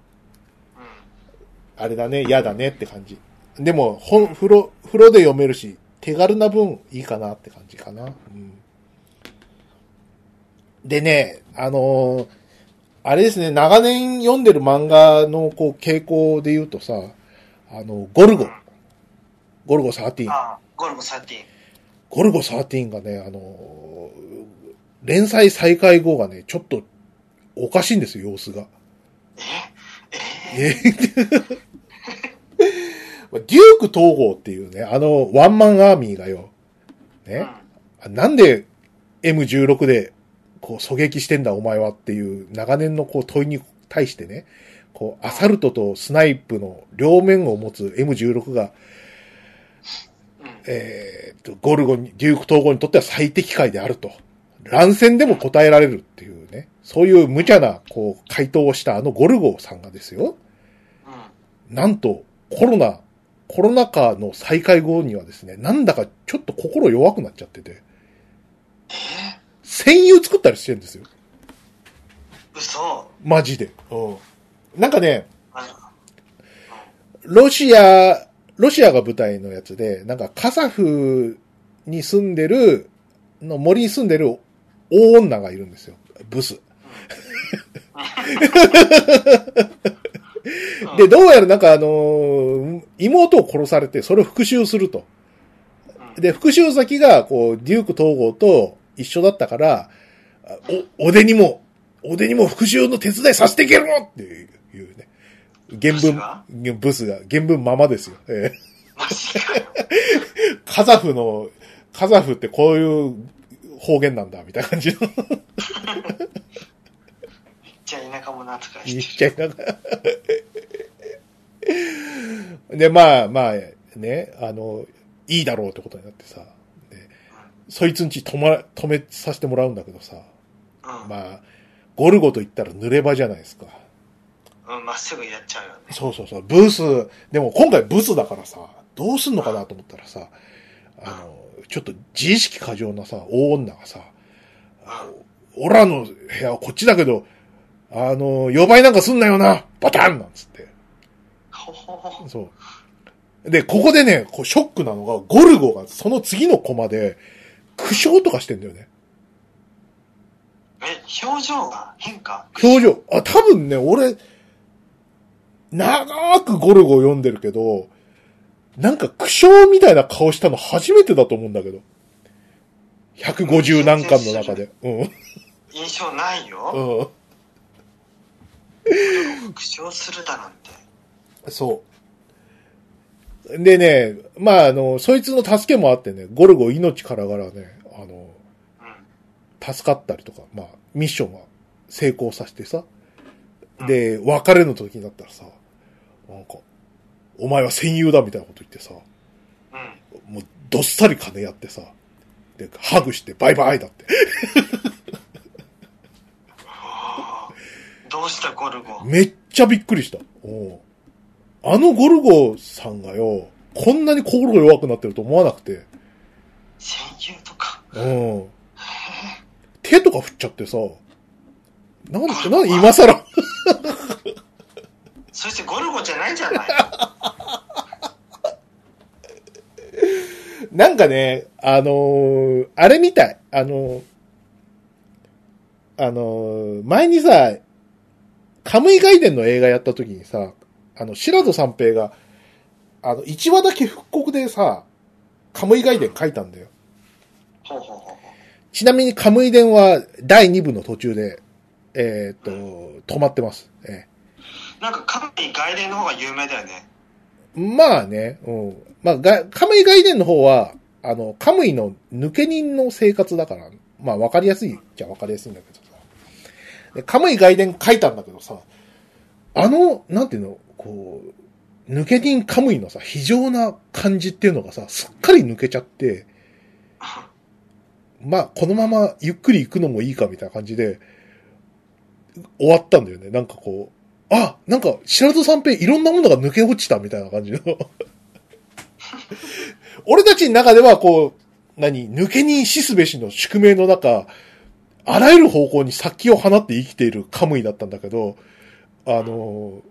あれだね、嫌だねって感じ。でも、ほん、風呂、風呂で読めるし、手軽な分いいかなって感じかな。うん。でね、あのーあれですね、長年読んでる漫画のこう傾向で言うとさ、あの、ゴルゴ、ゴルゴ13。ああ、ゴルゴ13。ゴルゴ13がね、あのー連載再開後がね、ちょっとおかしいんですよ、様子が。えええ デューク統合っていうね、あの、ワンマンアーミーがよ、ね、なんで M16 で、こう、狙撃してんだお前はっていう長年のこう問いに対してね、こう、アサルトとスナイプの両面を持つ M16 が、うん。うん。えーっと、ゴルゴに、デューク統合にとっては最適解であると。乱戦でも答えられるっていうね、そういう無茶な、こう、回答をしたあのゴルゴさんがですよ、うん。なんと、コロナ、コロナ禍の再開後にはですね、なんだかちょっと心弱くなっちゃってて、え戦友作ったりしてるんですよ。ー、嘘マジで。うん。なんかね、あロシア、ロシアが舞台のやつで、なんかカザフに住んでる、の森に住んでる大女がいるんですよ。ブス。の で、どうやらなんかあのー妹を殺されて、それを復讐すると。うんで、復讐先が、こう、デューク統合と一緒だったから、あお、おでにも、おでにも復讐の手伝いさせていけろっていうね。原文ブスが、原文ままですよ。え。カザフの、カザフってこういう方言なんだ、みたいな感じの。じゃあ田舎者扱い言っしてちゃいながら。で、まあまあ、ね、あの、いいだろうってことになってさ。でそいつんち止ま、止めさせてもらうんだけどさ、うん。まあ、ゴルゴと言ったら濡れ場じゃないですか。うん、まっすぐやっちゃうよね。そうそうそう、ブース、でも今回ブスだからさ、どうすんのかなと思ったらさ、あの、ちょっと自意識過剰なさ、大女がさ、あのオラの部屋はこっちだけど、あの、呼ばいなんかすんなよなバタンなんつって。そう。で、ここでね、こうショックなのが、ゴルゴがその次のコマで、苦笑とかしてんだよね。え、表情が？変化？表情。あ、多分ね、俺、長くゴルゴを読んでるけど、なんか苦笑みたいな顔したの初めてだと思うんだけど。150何巻の中で。うん。印象ないよ。うん。苦笑するだなんて。そう。でね、まあ、あの、そいつの助けもあってね、ゴルゴ命からがらね、あの、うん。助かったりとか、まあ、ミッションは成功させてさ。で、別れの時になったらさ、なんか、お前は戦友だみたいなこと言ってさ、うん。もうどっさり金やってさ、で、ハグしてバイバイだって。はあどうしたゴルゴ？めっちゃびっくりした。あのゴルゴさんがよ、こんなに心が弱くなってると思わなくて、戦友とか？うん。手とか振っちゃってさ、なんで、なんで今更、そしてゴルゴじゃないじゃない。なんかね、あのーあれみたい。あのーあのー前にさ、カムイガイデンの映画やった時にさ、あの、白戸三平が、あの、1話だけ復刻でさ、カムイガイデン書いたんだよ。ほうほうほうほう。ちなみにカムイ伝は第2部の途中で、えーっと、止まってます。えなんか、カムイ外伝の方が有名だよね。えまあね、うん。まあ、がカムイ外伝の方は、あの、カムイの抜け人の生活だから、まあわかりやすいじゃわかりやすいんだけどさ。でカムイ外伝書いたんだけどさ、あの、なんていうの、こう、抜け人カムイのさ、非常な感じっていうのがさ、すっかり抜けちゃって、まあ、このままゆっくり行くのもいいかみたいな感じで、終わったんだよね。なんかこう、あ、なんか、白戸三平いろんなものが抜け落ちたみたいな感じの。俺たちの中ではこう、何、抜けに死すべしの宿命の中、あらゆる方向に殺気を放って生きているカムイだったんだけど、あの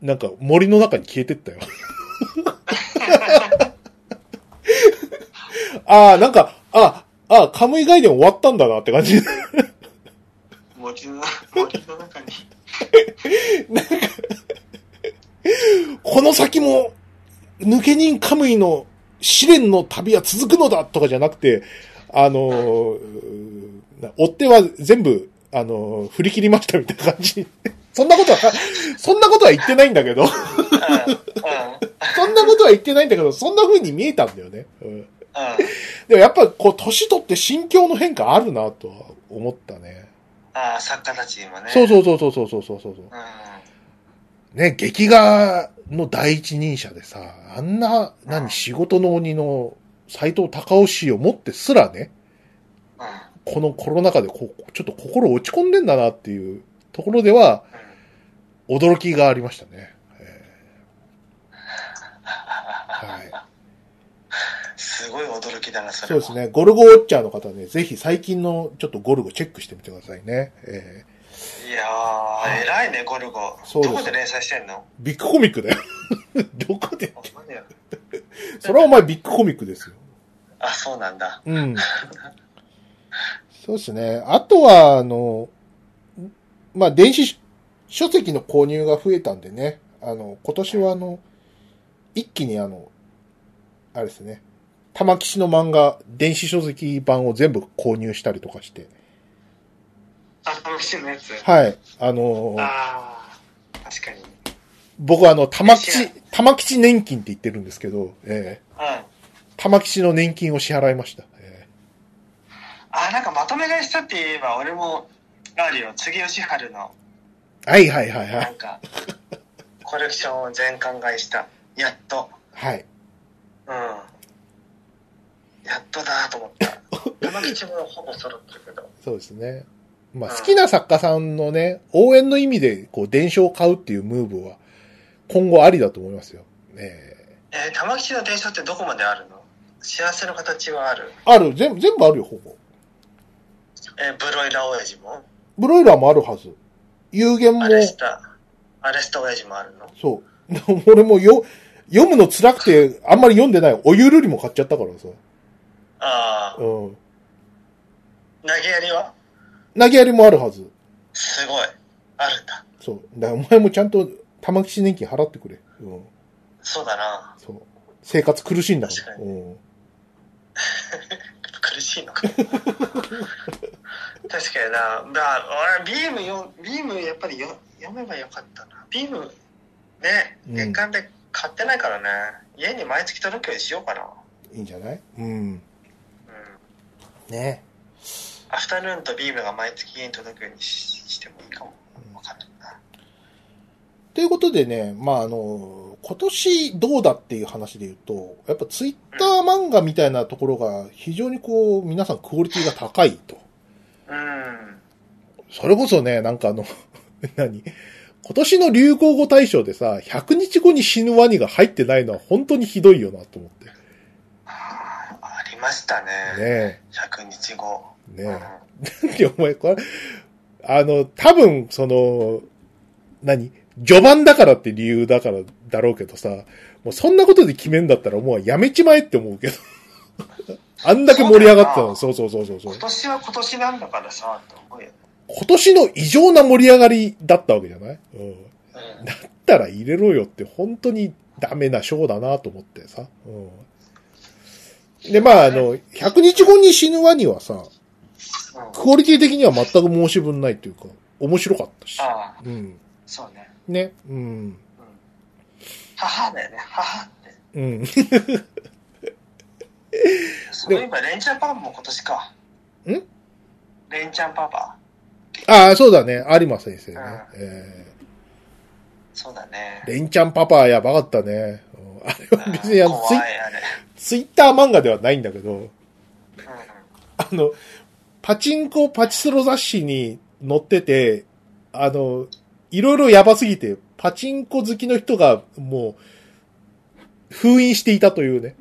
なんか森の中に消えてったよ。ああ、なんか、あ、あ、カムイガイデン終わったんだなって感じ。森の、森の中に。この先も、抜け人カムイの試練の旅は続くのだとかじゃなくて、あのー、追っては全部、あの、振り切りましたみたいな感じ。そんなことは、そんなことは言ってないんだけど。そんなことは言ってないんだけど、そんな風に見えたんだよね。うん、でもやっぱこう、年取って心境の変化あるなとは思ったね。ああ、作家たちもね。そうそうそうそうそうそうそう。うん、ね、劇画の第一人者でさ、あんな、何、仕事の鬼の斎藤隆雄氏を持ってすらね、うんこのコロナ禍でこう、ちょっと心落ち込んでんだなっていうところでは、驚きがありましたね。えーはい。すごい驚きだな、それは。そうですね。ゴルゴウォッチャーの方ね、ぜひ最近のちょっとゴルゴチェックしてみてくださいね。えいやー、偉いね、ゴルゴ。そうどこで連載してんの？ービッグコミックだよ。どこで？それはお前ビッグコミックですよ。あ、そうなんだ。うん。そうですね。あとは、あの、まあ、電子書籍の購入が増えたんでね、あの、今年はあの、一気にあの、あれですね、玉吉の漫画、電子書籍版を全部購入したりとかして、あ、楽しいのやつ？はい。あの、ああ、確かに。僕はあの、玉吉玉吉年金って言ってるんですけど、ええうん。玉吉の年金を支払いました。えあ、なんかまとめ買いしたって言えば、俺も、あるよ。杉吉春の、えはいはいはいは。ないんか、コレクションを全巻買いした。やっと。はい。うん。やっとだと思った。玉吉もほぼ揃ってるけど。そうですね。まあ、うん好きな作家さんのね、応援の意味で、こう、伝承を買うっていうムーブは、今後ありだと思いますよ。ええー、玉吉の伝承ってどこまであるの？幸せの形はある？ーある、全部、全部あるよ、ほぼ。えー、ブロイラー親父もブロイラーもあるはず。有限もア、レスタ、アレスタ親父もあるのそう。俺もよ、読むの辛くて、あんまり読んでない。おゆるりも買っちゃったからさ。ああ、うん。投げやりは？投げやりもあるはず。すごい。あるんだ。そう。だからお前もちゃんと玉木年金払ってくれ。うん。そうだな。そう。生活苦しいんだか。確からにうん。苦しいのか。確かにな。だ俺、ビームよ、ビームやっぱりよ読めばよかったな。ビーム、ね、うん月間で買ってないからね。家に毎月届くようにしようかな。いいんじゃない？うん。うん。ね。アフタヌーンとビームが毎月家に届くようにししてもいいかも。わかんないな。ということでね、まあ、あの、今年どうだっていう話で言うと、やっぱツイッター漫画みたいなところが非常にこう、皆さんクオリティが高いと。うん。それこそね、なんかあの、何？今年の流行語大賞でさ、100日後に死ぬワニが入ってないのは本当にひどいよなと思って。あーありましたね。ね100日後。え。ねえ。いや、お前、これ、あの、多分、その、何？序盤だからって理由だからだろうけどさ、もうそんなことで決めんだったらもうやめちまえって思うけど。あんだけ盛り上がってたの。そうそうそうそうそう今。年は今年なんだからさ、と思うよね。今年の異常な盛り上がりだったわけじゃない？うん。うんだったら入れろよって本当にダメな賞だなと思ってさ。うん。で、まあ、あの、100日後に死ぬワニはさ、うんクオリティ的には全く申し分ないというか、面白かったし。うん。そうね。ね。うん。母だよね、母って。うん。そういえば、レンちゃんパパも今年か。ん？レンちゃんパパ。ああ、そうだね。有馬先生ね。うんえそうだねー、。レンちゃんパパやばかったね。うんあれは別にあのツイ。ツイッター漫画ではないんだけど、うんあの、パチンコパチスロ雑誌に載ってて、あの、いろいろやばすぎて、パチンコ好きの人がもう、封印していたというね。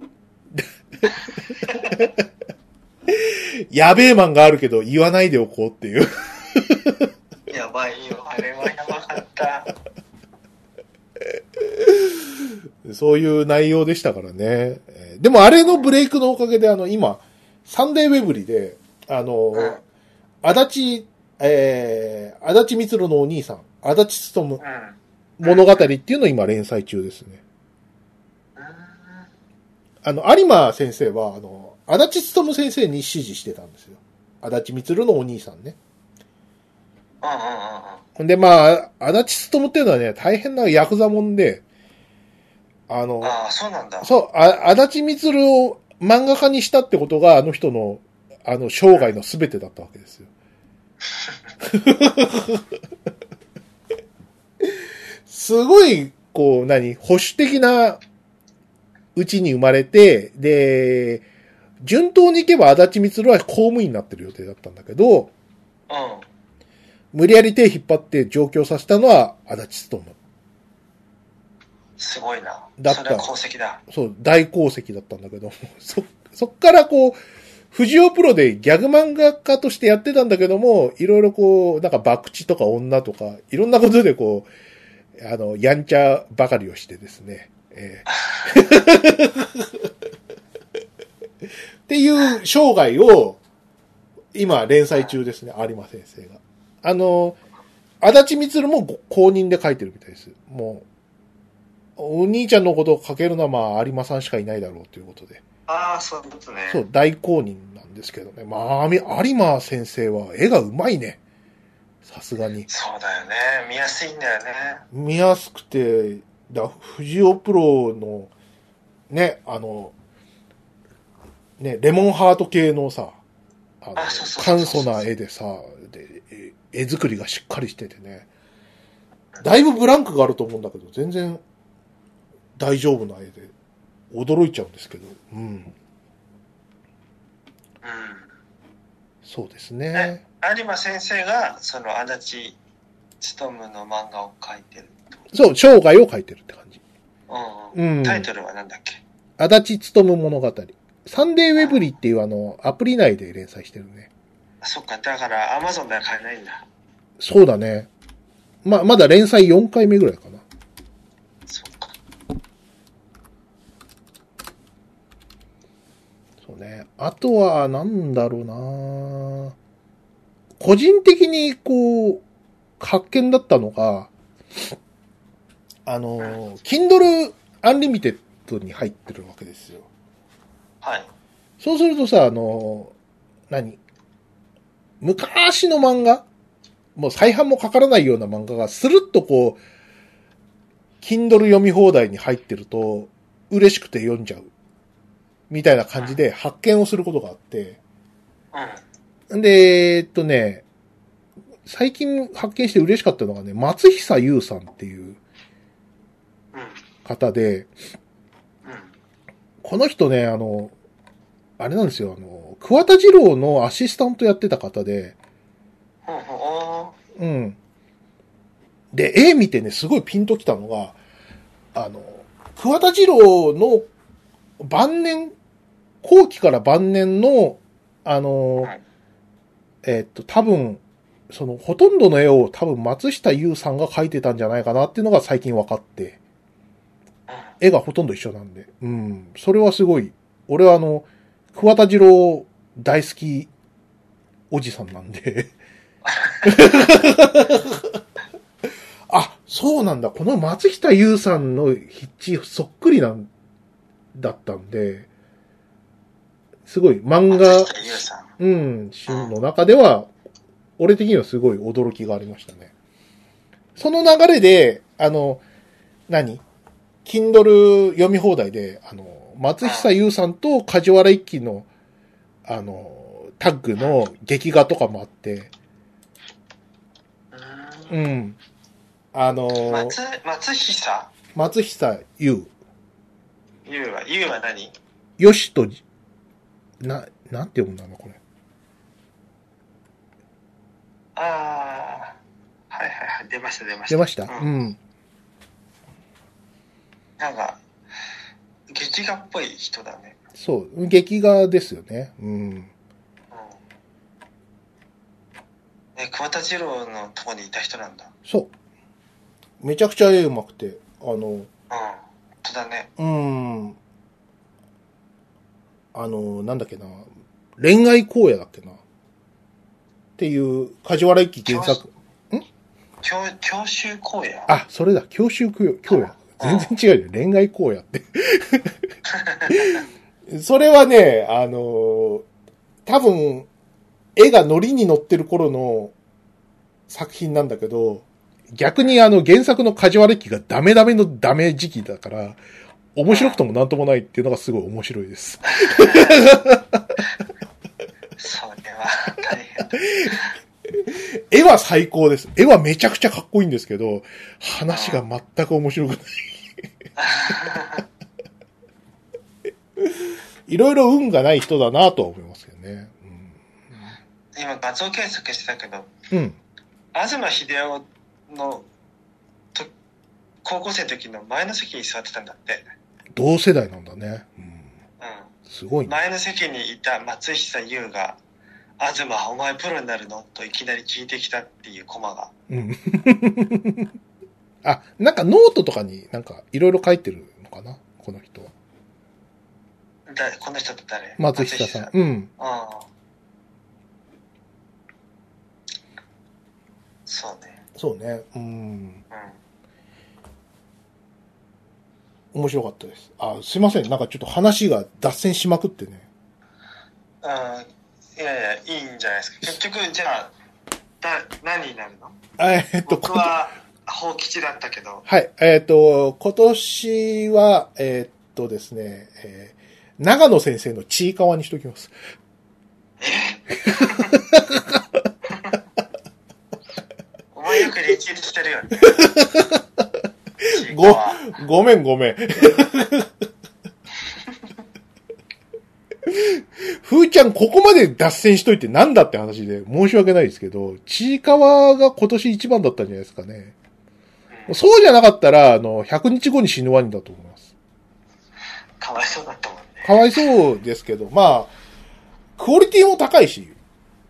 やべえマンがあるけど言わないでおこうっていう。やばいよ、あれはやばかった。そういう内容でしたからね。えーでもあれのブレイクのおかげであの今、サンデーウェブリで、あの、うん足立、えー、足立光のお兄さん、足立勤うん。物語っていうのを今連載中ですね。うんあの、有馬先生は、あの、足立勤先生に指示してたんですよ。足立光のお兄さんね。うんうんうんうん。ほんで、まあ、足立勤っていうのはね、大変なヤクザもんで、あの、ああ、そうなんだ。そう、あ足立光を漫画家にしたってことが、あの人の、あの、生涯の全てだったわけですよ。すごい、こう、何、保守的なうちに生まれて、で、順当に行けば足立光は公務員になってる予定だったんだけど、うん。無理やり手引っ張って上京させたのは足立勤。すごいな。だったそれは功績だ。そう、大功績だったんだけど、そ、そっからこう、藤尾プロでギャグ漫画家としてやってたんだけども、いろいろこう、なんか博打とか女とか、いろんなことでこう、あの、やんちゃばかりをしてですね。ええっていう生涯を、今連載中ですね、有馬先生が。あの、足立光もご公認で書いてるみたいです。もう、お兄ちゃんのことを書けるのはまあ有馬さんしかいないだろうということで。ああ、そういうことね。そう、大公認なんですけどね。まあ、み有馬先生は絵がうまいね。さすがに。そうだよね。見やすいんだよね。見やすくて、だ藤尾プロの、ね、あの、ね、レモンハート系のさ、あのあそうそうそう簡素な絵でさ、で絵絵作りがしっかりしててね。だいぶブランクがあると思うんだけど、全然大丈夫な絵で、驚いちゃうんですけど、うん。うん。そうですね。有馬先生が、その、足立勉の漫画を描いてる。そう、生涯を書いてるって感じ。うん。うん。タイトルはなんだっけ？足立勉物語。サンデーウェブリっていうあの、アプリ内で連載してるね。あそっか、だから、アマゾンでは買えないんだ。そうだね。ま、まだ連載4回目ぐらいかな。そっか。そうね。あとは、なんだろうな個人的に、こう、発見だったのが、あの、Kindle Unlimited に入ってるわけですよ。はい。そうするとさ、あの、何？昔の漫画？もう再販もかからないような漫画がスルッとこう、Kindle 読み放題に入ってると、嬉しくて読んじゃう。みたいな感じで発見をすることがあって。うん。で、えっとね、最近発見して嬉しかったのがね、松久優さんっていう。方で、この人ね、あの、あれなんですよ、あの、桑田二郎のアシスタントやってた方で、うん。で、絵見てね、すごいピンときたのが、あの、桑田二郎の晩年、後期から晩年の、あの、はいえっと、多分、その、ほとんどの絵を多分松下優さんが描いてたんじゃないかなっていうのが最近分かって、絵がほとんど一緒なんで。うん。それはすごい。俺はあの、桑田二郎大好きおじさんなんで。あ、そうなんだ。この松下優さんの筆致そっくりなんだったんで、すごい漫画。うん、シーンの中では、俺的にはすごい驚きがありましたね。その流れで、あの、何 ?Kindle 読み放題で、あの、松久優さんと梶原一騎の、あの、タッグの劇画とかもあって、うーんうん。あの、松、松久松久優、優は、優は何？よしと、な、なんて読むんだろう、これ。ああ、はいはいはい、出ました出ました。出ました？う。うんん。なんか、劇画っぽい人だね。そう、劇画ですよね。うん。うん。え、桑田二郎のとこにいた人なんだ。そう。めちゃくちゃ絵うまくて、あの、うん。本当だね。うーん。あの、なんだっけな。恋愛荒野だっけな。っていう、梶原一騎原作。教、教習荒野？あ、それだ。教習荒野。全然違うよ。恋愛荒野って。それはね、あの、多分、絵がノリに乗ってる頃の作品なんだけど、逆にあの原作の梶原一騎がダメダメのダメ時期だから、面白くともなんともないっていうのがすごい面白いです。それは大変。絵は最高です。絵はめちゃくちゃかっこいいんですけど、話が全く面白くない。いろいろ運がない人だなとは思いますけどね。今画像検索してたけど、うん。うん。東秀夫のと高校生の時の前の席に座ってたんだって。同世代なんだね。うん。うすごいん。ね。前の席にいた松久優が、東、お前プロになるの？といきなり聞いてきたっていうコマが。うん。あ、なんかノートとかになんかいろいろ書いてるのかな？この人は。だこの人って誰？松下さん。ん。うん。うん。そうね。そうね。うん。うん。面白かったです。あ、すいません。なんかちょっと話が脱線しまくってね。うん、いやいや、いいんじゃないですか。結局、じゃあ、だ、何になるの？あえっと、僕は、法吉だったけど、はい。えっ、と、今年は、えっ、とですね、えー長野先生のちいかわにしときます。お前よくリツイートしてるよね。ごごめんごめん。フ ーちゃんここまで脱線しといてなんだって話で申し訳ないですけど、ちいかわが今年一番だったんじゃないですかね。うんそうじゃなかったら、あの、100日後に死ぬワニだと思います。かわいそうだったもんね。かわいそうですけど、まあ、クオリティも高いし、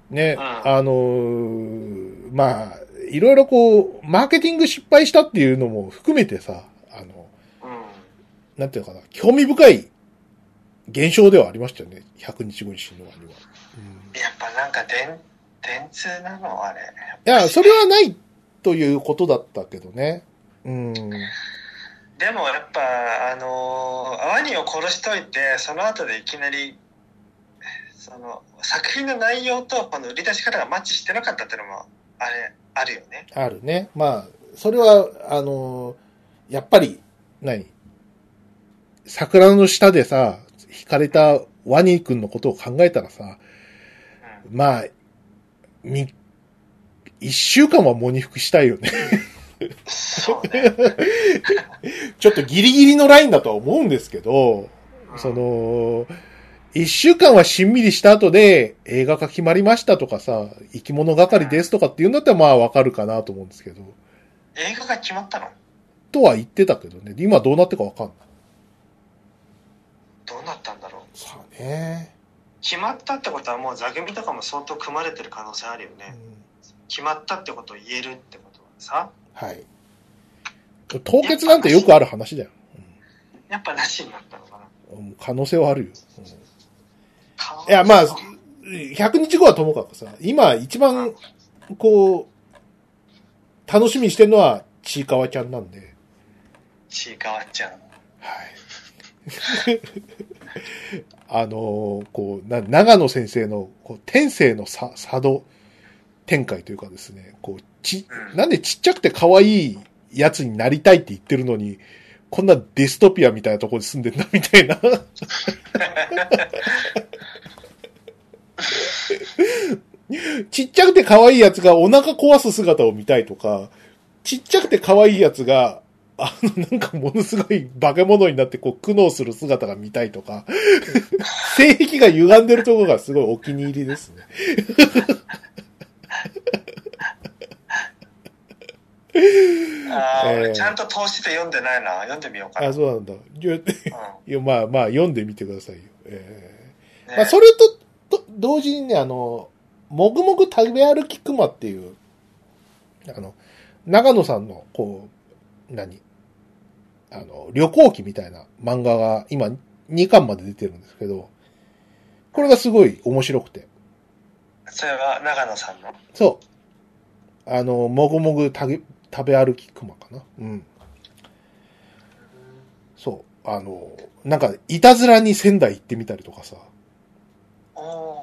ね、うんあのーまあ、いろいろこう、マーケティング失敗したっていうのも含めてさ、あの、うん。なんていうのかな、興味深い現象ではありましたよね。100日後に死ぬワニは。やっぱなんか電、電通なのあれ。いや、それはないということだったけどね。うん。でもやっぱ、あのー、ワニを殺しといて、その後でいきなり、その、作品の内容とこの売り出し方がマッチしてなかったっていうのも、あれ、あるよね。あるね。まあ、それは、あの、やっぱり、何？桜の下でさ、惹かれたワニ君のことを考えたらさ、うん。まあ、み、一週間は喪に服したいよね。そうね。ちょっとギリギリのラインだとは思うんですけど、その、一週間はしんみりした後で映画化決まりましたとかさ、生き物係ですとかって言うんだったらまあわかるかなと思うんですけど、映画が決まったの？とは言ってたけどね、今どうなってかわかんない。どうなったんだろう？さあね。決まったってことはもう座組とかも相当組まれてる可能性あるよね。うん決まったってことを言えるってことはさ、はい。凍結なんてよくある話だよ。やっぱなしになったのかな。うん可能性はあるよ。うん顔いや、まあ、100日後はともかくさ、今一番、こう、楽しみにしてるのは、ちいかわちゃんなんで。ちいかわちゃん。はい。あのーこう、な、長野先生の、こう、天性のさ、佐渡展開というかですね、こう、ち、うんなんでちっちゃくて可愛いやつになりたいって言ってるのに、こんなディストピアみたいなところに住んでんだみたいな。ちっちゃくて可愛いやつがお腹壊す姿を見たいとか、ちっちゃくて可愛いやつが、あの、なんかものすごい化け物になってこう苦悩する姿が見たいとか、性癖が歪んでるところがすごいお気に入りですね。あー、えー俺ちゃんと通して読んでないな。読んでみようかな。あ、そうなんだ。うん まあまあ読んでみてくださいよ。えねーまあそれと、と、同時にね、あの、もぐもぐ食べ歩き熊っていう、あの、長野さんの、こう、何？あの、旅行記みたいな漫画が今2巻まで出てるんですけど、これがすごい面白くて。それは長野さんの？そう。あの、もぐもぐ食べ食べ歩き熊かな。うん。そう。あの、なんか、いたずらに仙台行ってみたりとかさ。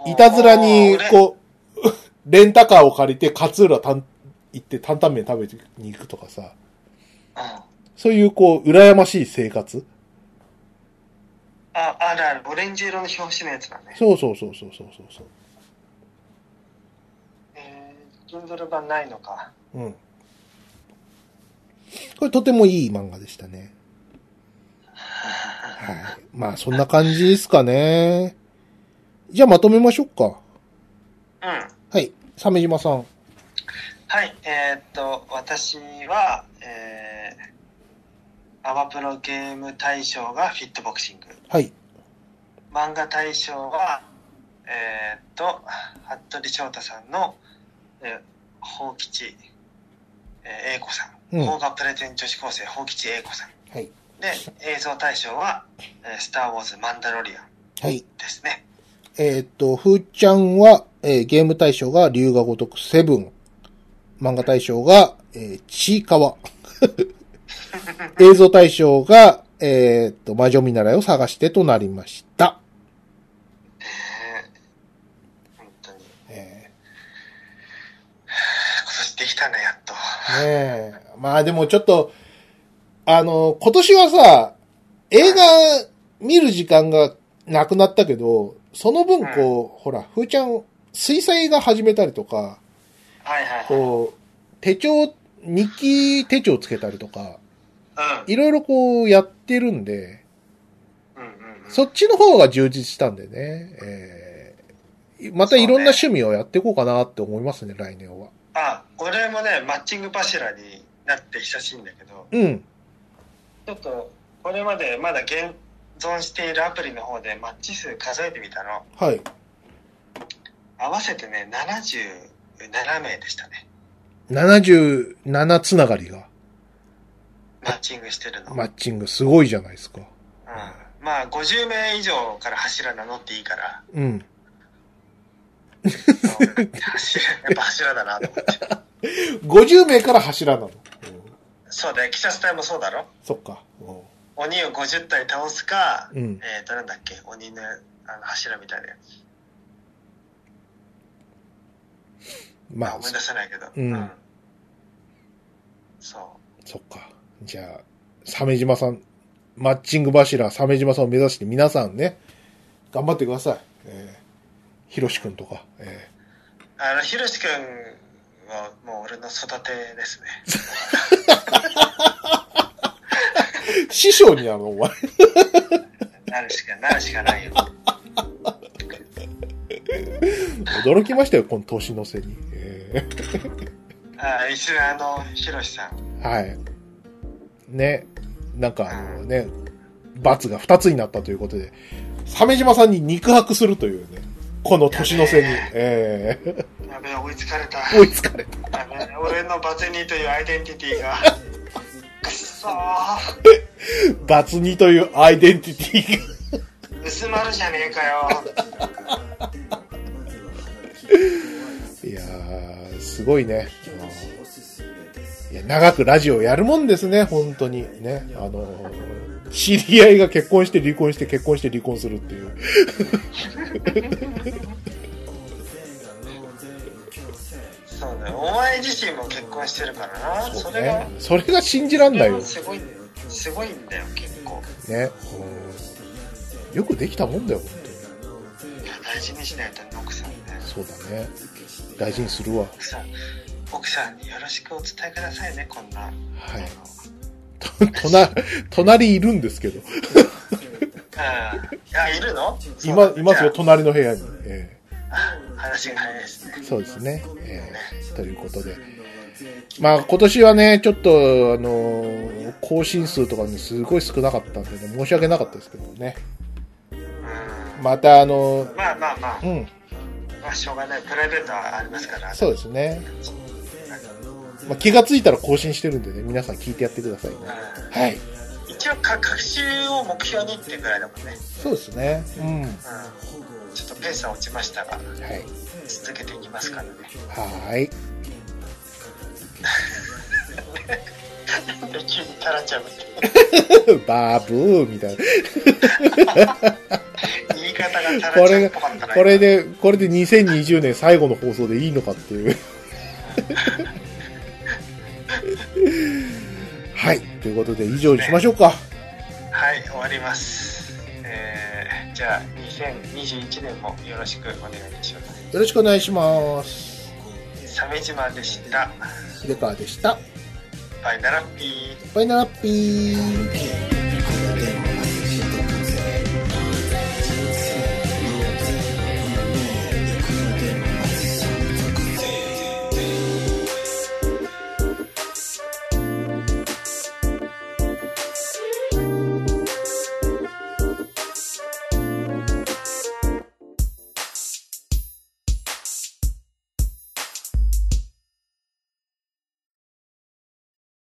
いたずらにこう、レンタカーを借りて勝浦たん行って担々麺食べに行くとかさ。そういう、こう、羨ましい生活あ、あるある。オレンジ色の表紙のやつだね。そうそうそうそうそうそうそう。えー、Kindle 版ないのか。うん。これとてもいい漫画でしたね。はい。まあ、そんな感じですかね。じゃあまとめましょうか。うん。はい。鮫島さん。はい、えーっと、私は、えー、アマプロゲーム大賞がフィットボクシング。はい。漫画大賞は、えーっと、服部翔太さんの、えー、宝吉、えー、英子さん。うん邦画プレゼン女子高生、宝吉英子さん。はい。で、映像大賞は、えー、スター・ウォーズ・マンダロリアンはい。ですね。えーっと、ふーちゃんは、えーゲーム大賞が龍が如くセブン。漫画大賞が、えーちいかわ。映像大賞が、えーっと、魔女見習いを探してとなりました。えー、本当に。え 今年できたね、やっねえ。まあでもちょっと、あの、今年はさ、映画見る時間がなくなったけど、その分こう、ほら、ふーちゃん、水彩画始めたりとか、はいはいはい。こう、手帳、日記手帳つけたりとか、うん。いろいろこうやってるんで、うんうんうん。そっちの方が充実したんでね、えまたいろんな趣味をやっていこうかなって思いますね、来年は。あ、俺もね、マッチング柱になって久しいんだけど、うん。ちょっと、これまでまだ現存しているアプリの方でマッチ数数えてみたの。はい。合わせてね、77名でしたね。77つながりが、マッチングしてるの。マッチングすごいじゃないですか。うん。まあ、50名以上から柱名乗っていいから、うん。柱やっぱ柱だなと思って。50名から柱なの。うんそうだよ、記殺隊もそうだろ？そっか。う鬼を50体倒すか、ん。うんえっ、と、なんだっけ、鬼のあの柱みたいなやつ。まあ思い、出せないけど。うんそう。そっか。じゃあ、鮫島さん、マッチング柱、鮫島さんを目指して皆さんね、頑張ってください。えー、ひろしくんとか、えあの、ひろしくんはもう俺の育てですね。ー、師匠になるの、お前。なるしか、なるしかないよ。驚きましたよ、この年の瀬に。えあ、一緒にあの、ひろしさん。ー、はい。ね、なんかあのね、罰が2つになったということで、鮫島さんに肉薄するというね、この年の瀬に、えやべえ、追いつかれた。ー、追いつかれた。やべえ俺のバツニーというアイデンティティが。くっそー。罰にというアイデンティティが。薄まるじゃねえかよ。いやー、すごいね。いや、長くラジオやるもんですね、本当に。ね。あのー、知り合いが結婚して離婚して結婚して離婚するっていう。そうだよ。お前自身も結婚してるからな。そそうれがね。。それが信じらんないよ。すごい、すごいんだよ、結構。ね。うんよくできたもんだよ、本当に。いや、大事にしないとね、奥さんね。そうだね。大事にするわ。奥さん、奥さんによろしくお伝えくださいね、こんな。はい隣、隣いるんですけど。うん。いるの？今、いますよ、隣の部屋に。えああ話が早いですね。ーそうですね。えーということで。まあ今年はね、ちょっと、あのー更新数とかね、すごい少なかったんでね、申し訳なかったですけどね。うん。また、あのーまあまあまあ、うん、まあ、しょうがない。プライベートはありますから。そうですね。まあ、気がついたら更新してるんでね、皆さん聞いてやってくださいね。うんはい。一応か、学習を目標にっていうぐらいだもんね。そうですね。うん。はうん。ちょっとペースは落ちましたが、い。続けていきますからね。はい。なんで急にタラちゃんみたいな。バブーみたいな。言い方がタラちゃんっぽかったな。これで、これで2020年最後の放送でいいのかっていう。はい。ということで以上にしましょうか。はい、終わります。えー、じゃあ、2021年もよろしくお願いします。よろしくお願いします。鮫島でした。デカーでした。バイナラッピー。バイナラッピー。